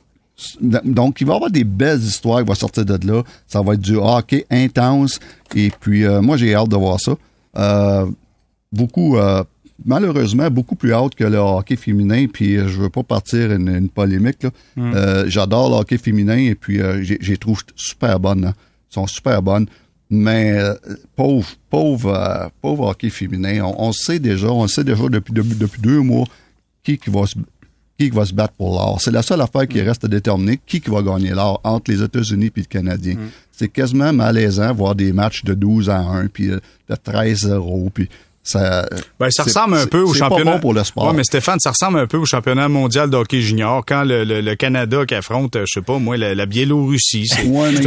donc, il va y avoir des belles histoires qui vont sortir de là. Ça va être du hockey intense. Et puis, euh, moi, j'ai hâte de voir ça. Euh, beaucoup, euh, malheureusement, beaucoup plus hâte que le hockey féminin. Puis, je veux pas partir une, une polémique. Hmm. J'adore le hockey féminin et puis, j'ai trouve super bonnes. Hein. Ils sont super bonnes. Mais pauvre, pauvre, pauvre hockey féminin, on, sait déjà, on sait déjà depuis, depuis, depuis deux mois qui, qui va se qui va se battre pour l'or. C'est la seule affaire qui mm. reste à déterminer qui, qui va gagner l'or entre les États-Unis et le Canadien. Mm. C'est quasiment malaisant voir des matchs de 12 à 1 puis de 13-0 puis ça,
ben, ça ressemble un peu au championnat.
Bon pour le sport.
Ouais, mais Stéphane, ça ressemble un peu au championnat mondial de hockey junior quand le, le, Canada qui affronte, je sais pas moi, la, Biélorussie. C'est ouais, une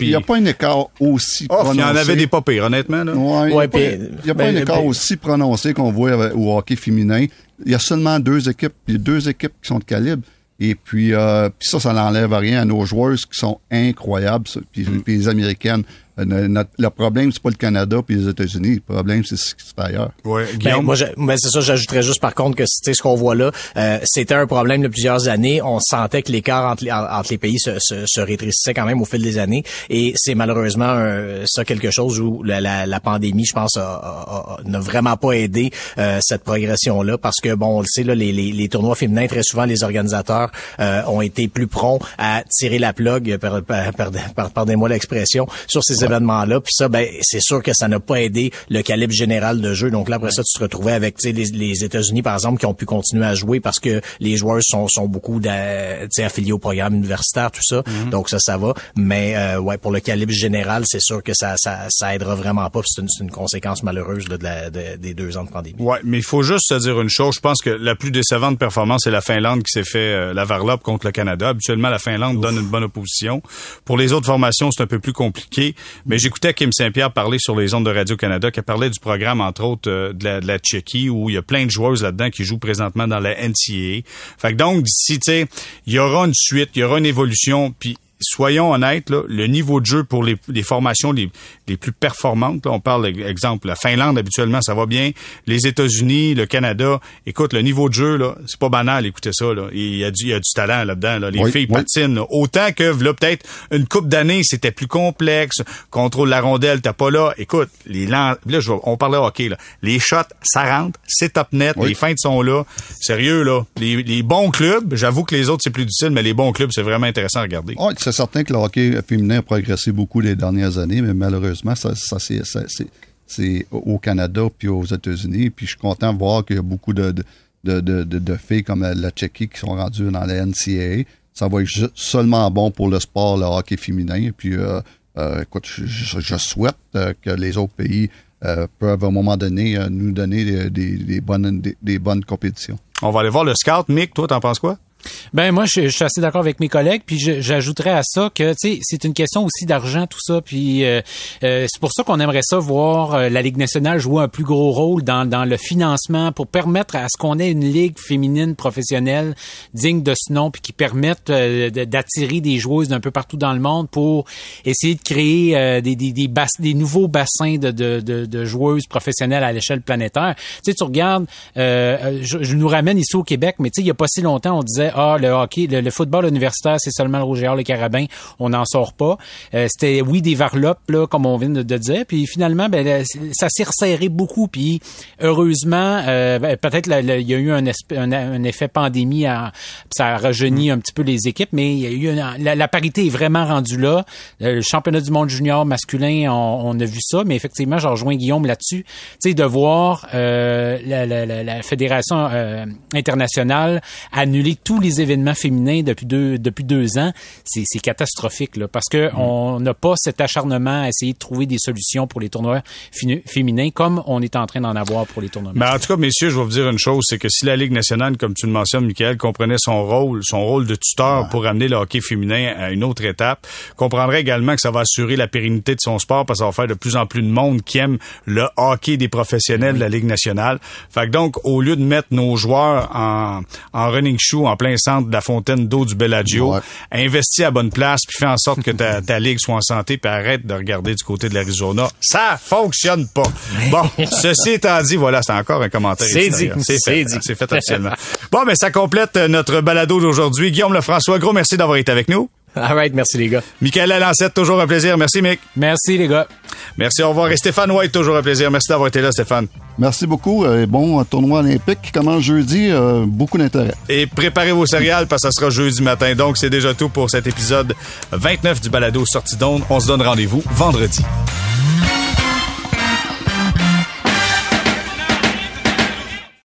Il n'y a pas un écart aussi
oh, prononcé. Il y en avait des pas pires, honnêtement. Là.
Ouais, il n'y a, pas, un ben, écart ben, aussi prononcé qu'on voit au hockey féminin. Il y a seulement deux équipes, y a deux équipes qui sont de calibre. Et puis, euh, puis ça, ça n'enlève rien à nos joueuses qui sont incroyables. Puis, mm. puis les Américaines, euh, le problème, c'est pas le Canada puis les États-Unis. Le problème, c'est ce qui se fait ailleurs.
Ouais, ben, moi, ben, c'est ça, j'ajouterais juste par contre que ce qu'on voit là, euh, c'était un problème de plusieurs années. On sentait que l'écart entre, entre, les pays se, se, se, rétrécissait quand même au fil des années. Et c'est malheureusement ça quelque chose où la, la, la pandémie, je pense, n'a vraiment pas aidé euh, cette progression-là. Parce que, bon, on le sait, là, les, les, les tournois féminins, très souvent, les organisateurs euh, ont été plus prompts à tirer la plug, pardonnez-moi l'expression, sur ces événements-là. Puis ça, ben, c'est sûr que ça n'a pas aidé le calibre général de jeu. Donc là, après ça, tu te retrouvais avec les, les États-Unis, par exemple, qui ont pu continuer à jouer parce que les joueurs sont, sont beaucoup affiliés au programme universitaire, tout ça. Mhm. Donc ça, ça va. Mais euh, ouais, pour le calibre général, c'est sûr que ça, ça, ça aidera vraiment pas. C'est une, une, conséquence malheureuse de la, des deux ans de pandémie.
Ouais, mais il faut juste se dire une chose. Je pense que la plus décevante performance, c'est la Finlande qui s'est fait euh, la varlope contre le Canada. Habituellement, la Finlande donne une bonne opposition. Pour les autres formations, c'est un peu plus compliqué. Mais j'écoutais Kim Saint-Pierre parler sur les ondes de Radio-Canada, qui parlait du programme, entre autres, euh, de, la, de la Tchéquie, où il y a plein de joueuses là-dedans qui jouent présentement dans la NCAA. Fait que donc, d'ici, tu sais, il y aura une suite, il y aura une évolution, puis soyons honnêtes, là, le niveau de jeu pour les, les formations les, les plus performantes, là, on parle, exemple, la Finlande, habituellement, ça va bien. Les États-Unis, le Canada, écoute, le niveau de jeu, là, c'est pas banal, écoutez ça, là. Il y a du, il y a du talent là-dedans, là. Les
Oui,
filles
oui.
patinent, là. Autant que, là, peut-être, une coupe d'années, c'était plus complexe. Contrôle la rondelle, t'as pas là. Écoute, les là, je, on parlait hockey, là. Les shots, ça rentre, c'est top net,
Oui.
les feintes sont là. Sérieux, là. Les, les bons clubs, j'avoue que les autres, c'est plus difficile, mais les bons clubs, c'est vraiment intéressant à regarder.
C'est certain que le hockey féminin a progressé beaucoup les dernières années, mais malheureusement, ça, c'est, au Canada puis aux États-Unis. Puis je suis content de voir qu'il y a beaucoup de, de, filles comme la, Tchéquie qui sont rendues dans la NCAA. Ça va être seulement bon pour le sport, le hockey féminin. Puis, euh, euh, écoute, je, souhaite euh, que les autres pays peuvent à un moment donné nous donner des, bonnes, des bonnes compétitions.
On va aller voir le scout. Mick, toi, t'en penses quoi?
Ben moi, je, je suis assez d'accord avec mes collègues, puis j'ajouterais à ça que c'est une question aussi d'argent tout ça, puis euh, euh, c'est pour ça qu'on aimerait ça voir euh, la Ligue nationale jouer un plus gros rôle dans, dans le financement pour permettre à ce qu'on ait une ligue féminine professionnelle digne de ce nom, puis qui permette euh, d'attirer des joueuses d'un peu partout dans le monde pour essayer de créer euh, des, des, des, des nouveaux bassins de, de, de, de joueuses professionnelles à l'échelle planétaire. Tu sais, tu regardes, je, je nous ramène ici au Québec, mais tu sais, il y a pas si longtemps, on disait ah le hockey, le, le football universitaire, c'est seulement le Rouge et Or, le Carabin, on n'en sort pas. Euh, C'était oui des varlopes là, comme on vient de, de dire, puis finalement, ben ça s'est resserré beaucoup, puis heureusement, euh, ben, peut-être il y a eu un, esp- un, un effet pandémie, à, ça a rajeuni un petit peu les équipes, mais il y a eu une- la, la parité est vraiment rendue là. Euh, Le championnat du monde junior masculin, on, on a vu ça, mais effectivement, je rejoins Guillaume là-dessus. Tu sais, de voir euh, la, la, la, la fédération internationale annuler tous les événements féminins depuis deux depuis deux ans, c'est catastrophique là, parce que on n'a pas cet acharnement à essayer de trouver des solutions pour les tournois féminins comme on est en train d'en avoir pour les tournois.
Mais en tout cas, messieurs, je vais vous dire une chose, c'est que si la Ligue nationale, comme tu le mentionnes, Michael, comprenait son rôle, son rôle de tuteur pour amener le hockey féminin à une autre étape, comprendrait également que ça va assurer la pérennité de son sport parce ça va faire de plus en plus de monde qui aime le hockey des professionnels de la Ligue nationale. Fait que donc, au lieu de mettre nos joueurs en, en running shoe en plein centre de la fontaine d'eau du Bellagio,
Ouais.
investis à bonne place puis fais en sorte que ta, ta ligue soit en santé puis arrête de regarder du côté de l'Arizona. Ça fonctionne pas. Bon, ceci étant dit, voilà, c'est encore un commentaire.
C'est dit.
C'est fait. C'est fait officiellement. bon, mais ça complète notre balado d'aujourd'hui. Guillaume Lefrançois, gros merci d'avoir été avec nous.
All right, merci les gars.
Michael Lalancette, toujours un plaisir. Merci, Mick.
Merci les gars.
Merci, au revoir. Et Stéphane White, toujours un plaisir. Merci d'avoir été là, Stéphane.
Merci beaucoup. euh, bon tournoi olympique qui commence jeudi? euh, beaucoup d'intérêt.
Et préparez vos céréales parce que ça sera jeudi matin. Donc, c'est déjà tout pour cet épisode 29 du balado Sortie d'onde. On se donne rendez-vous vendredi.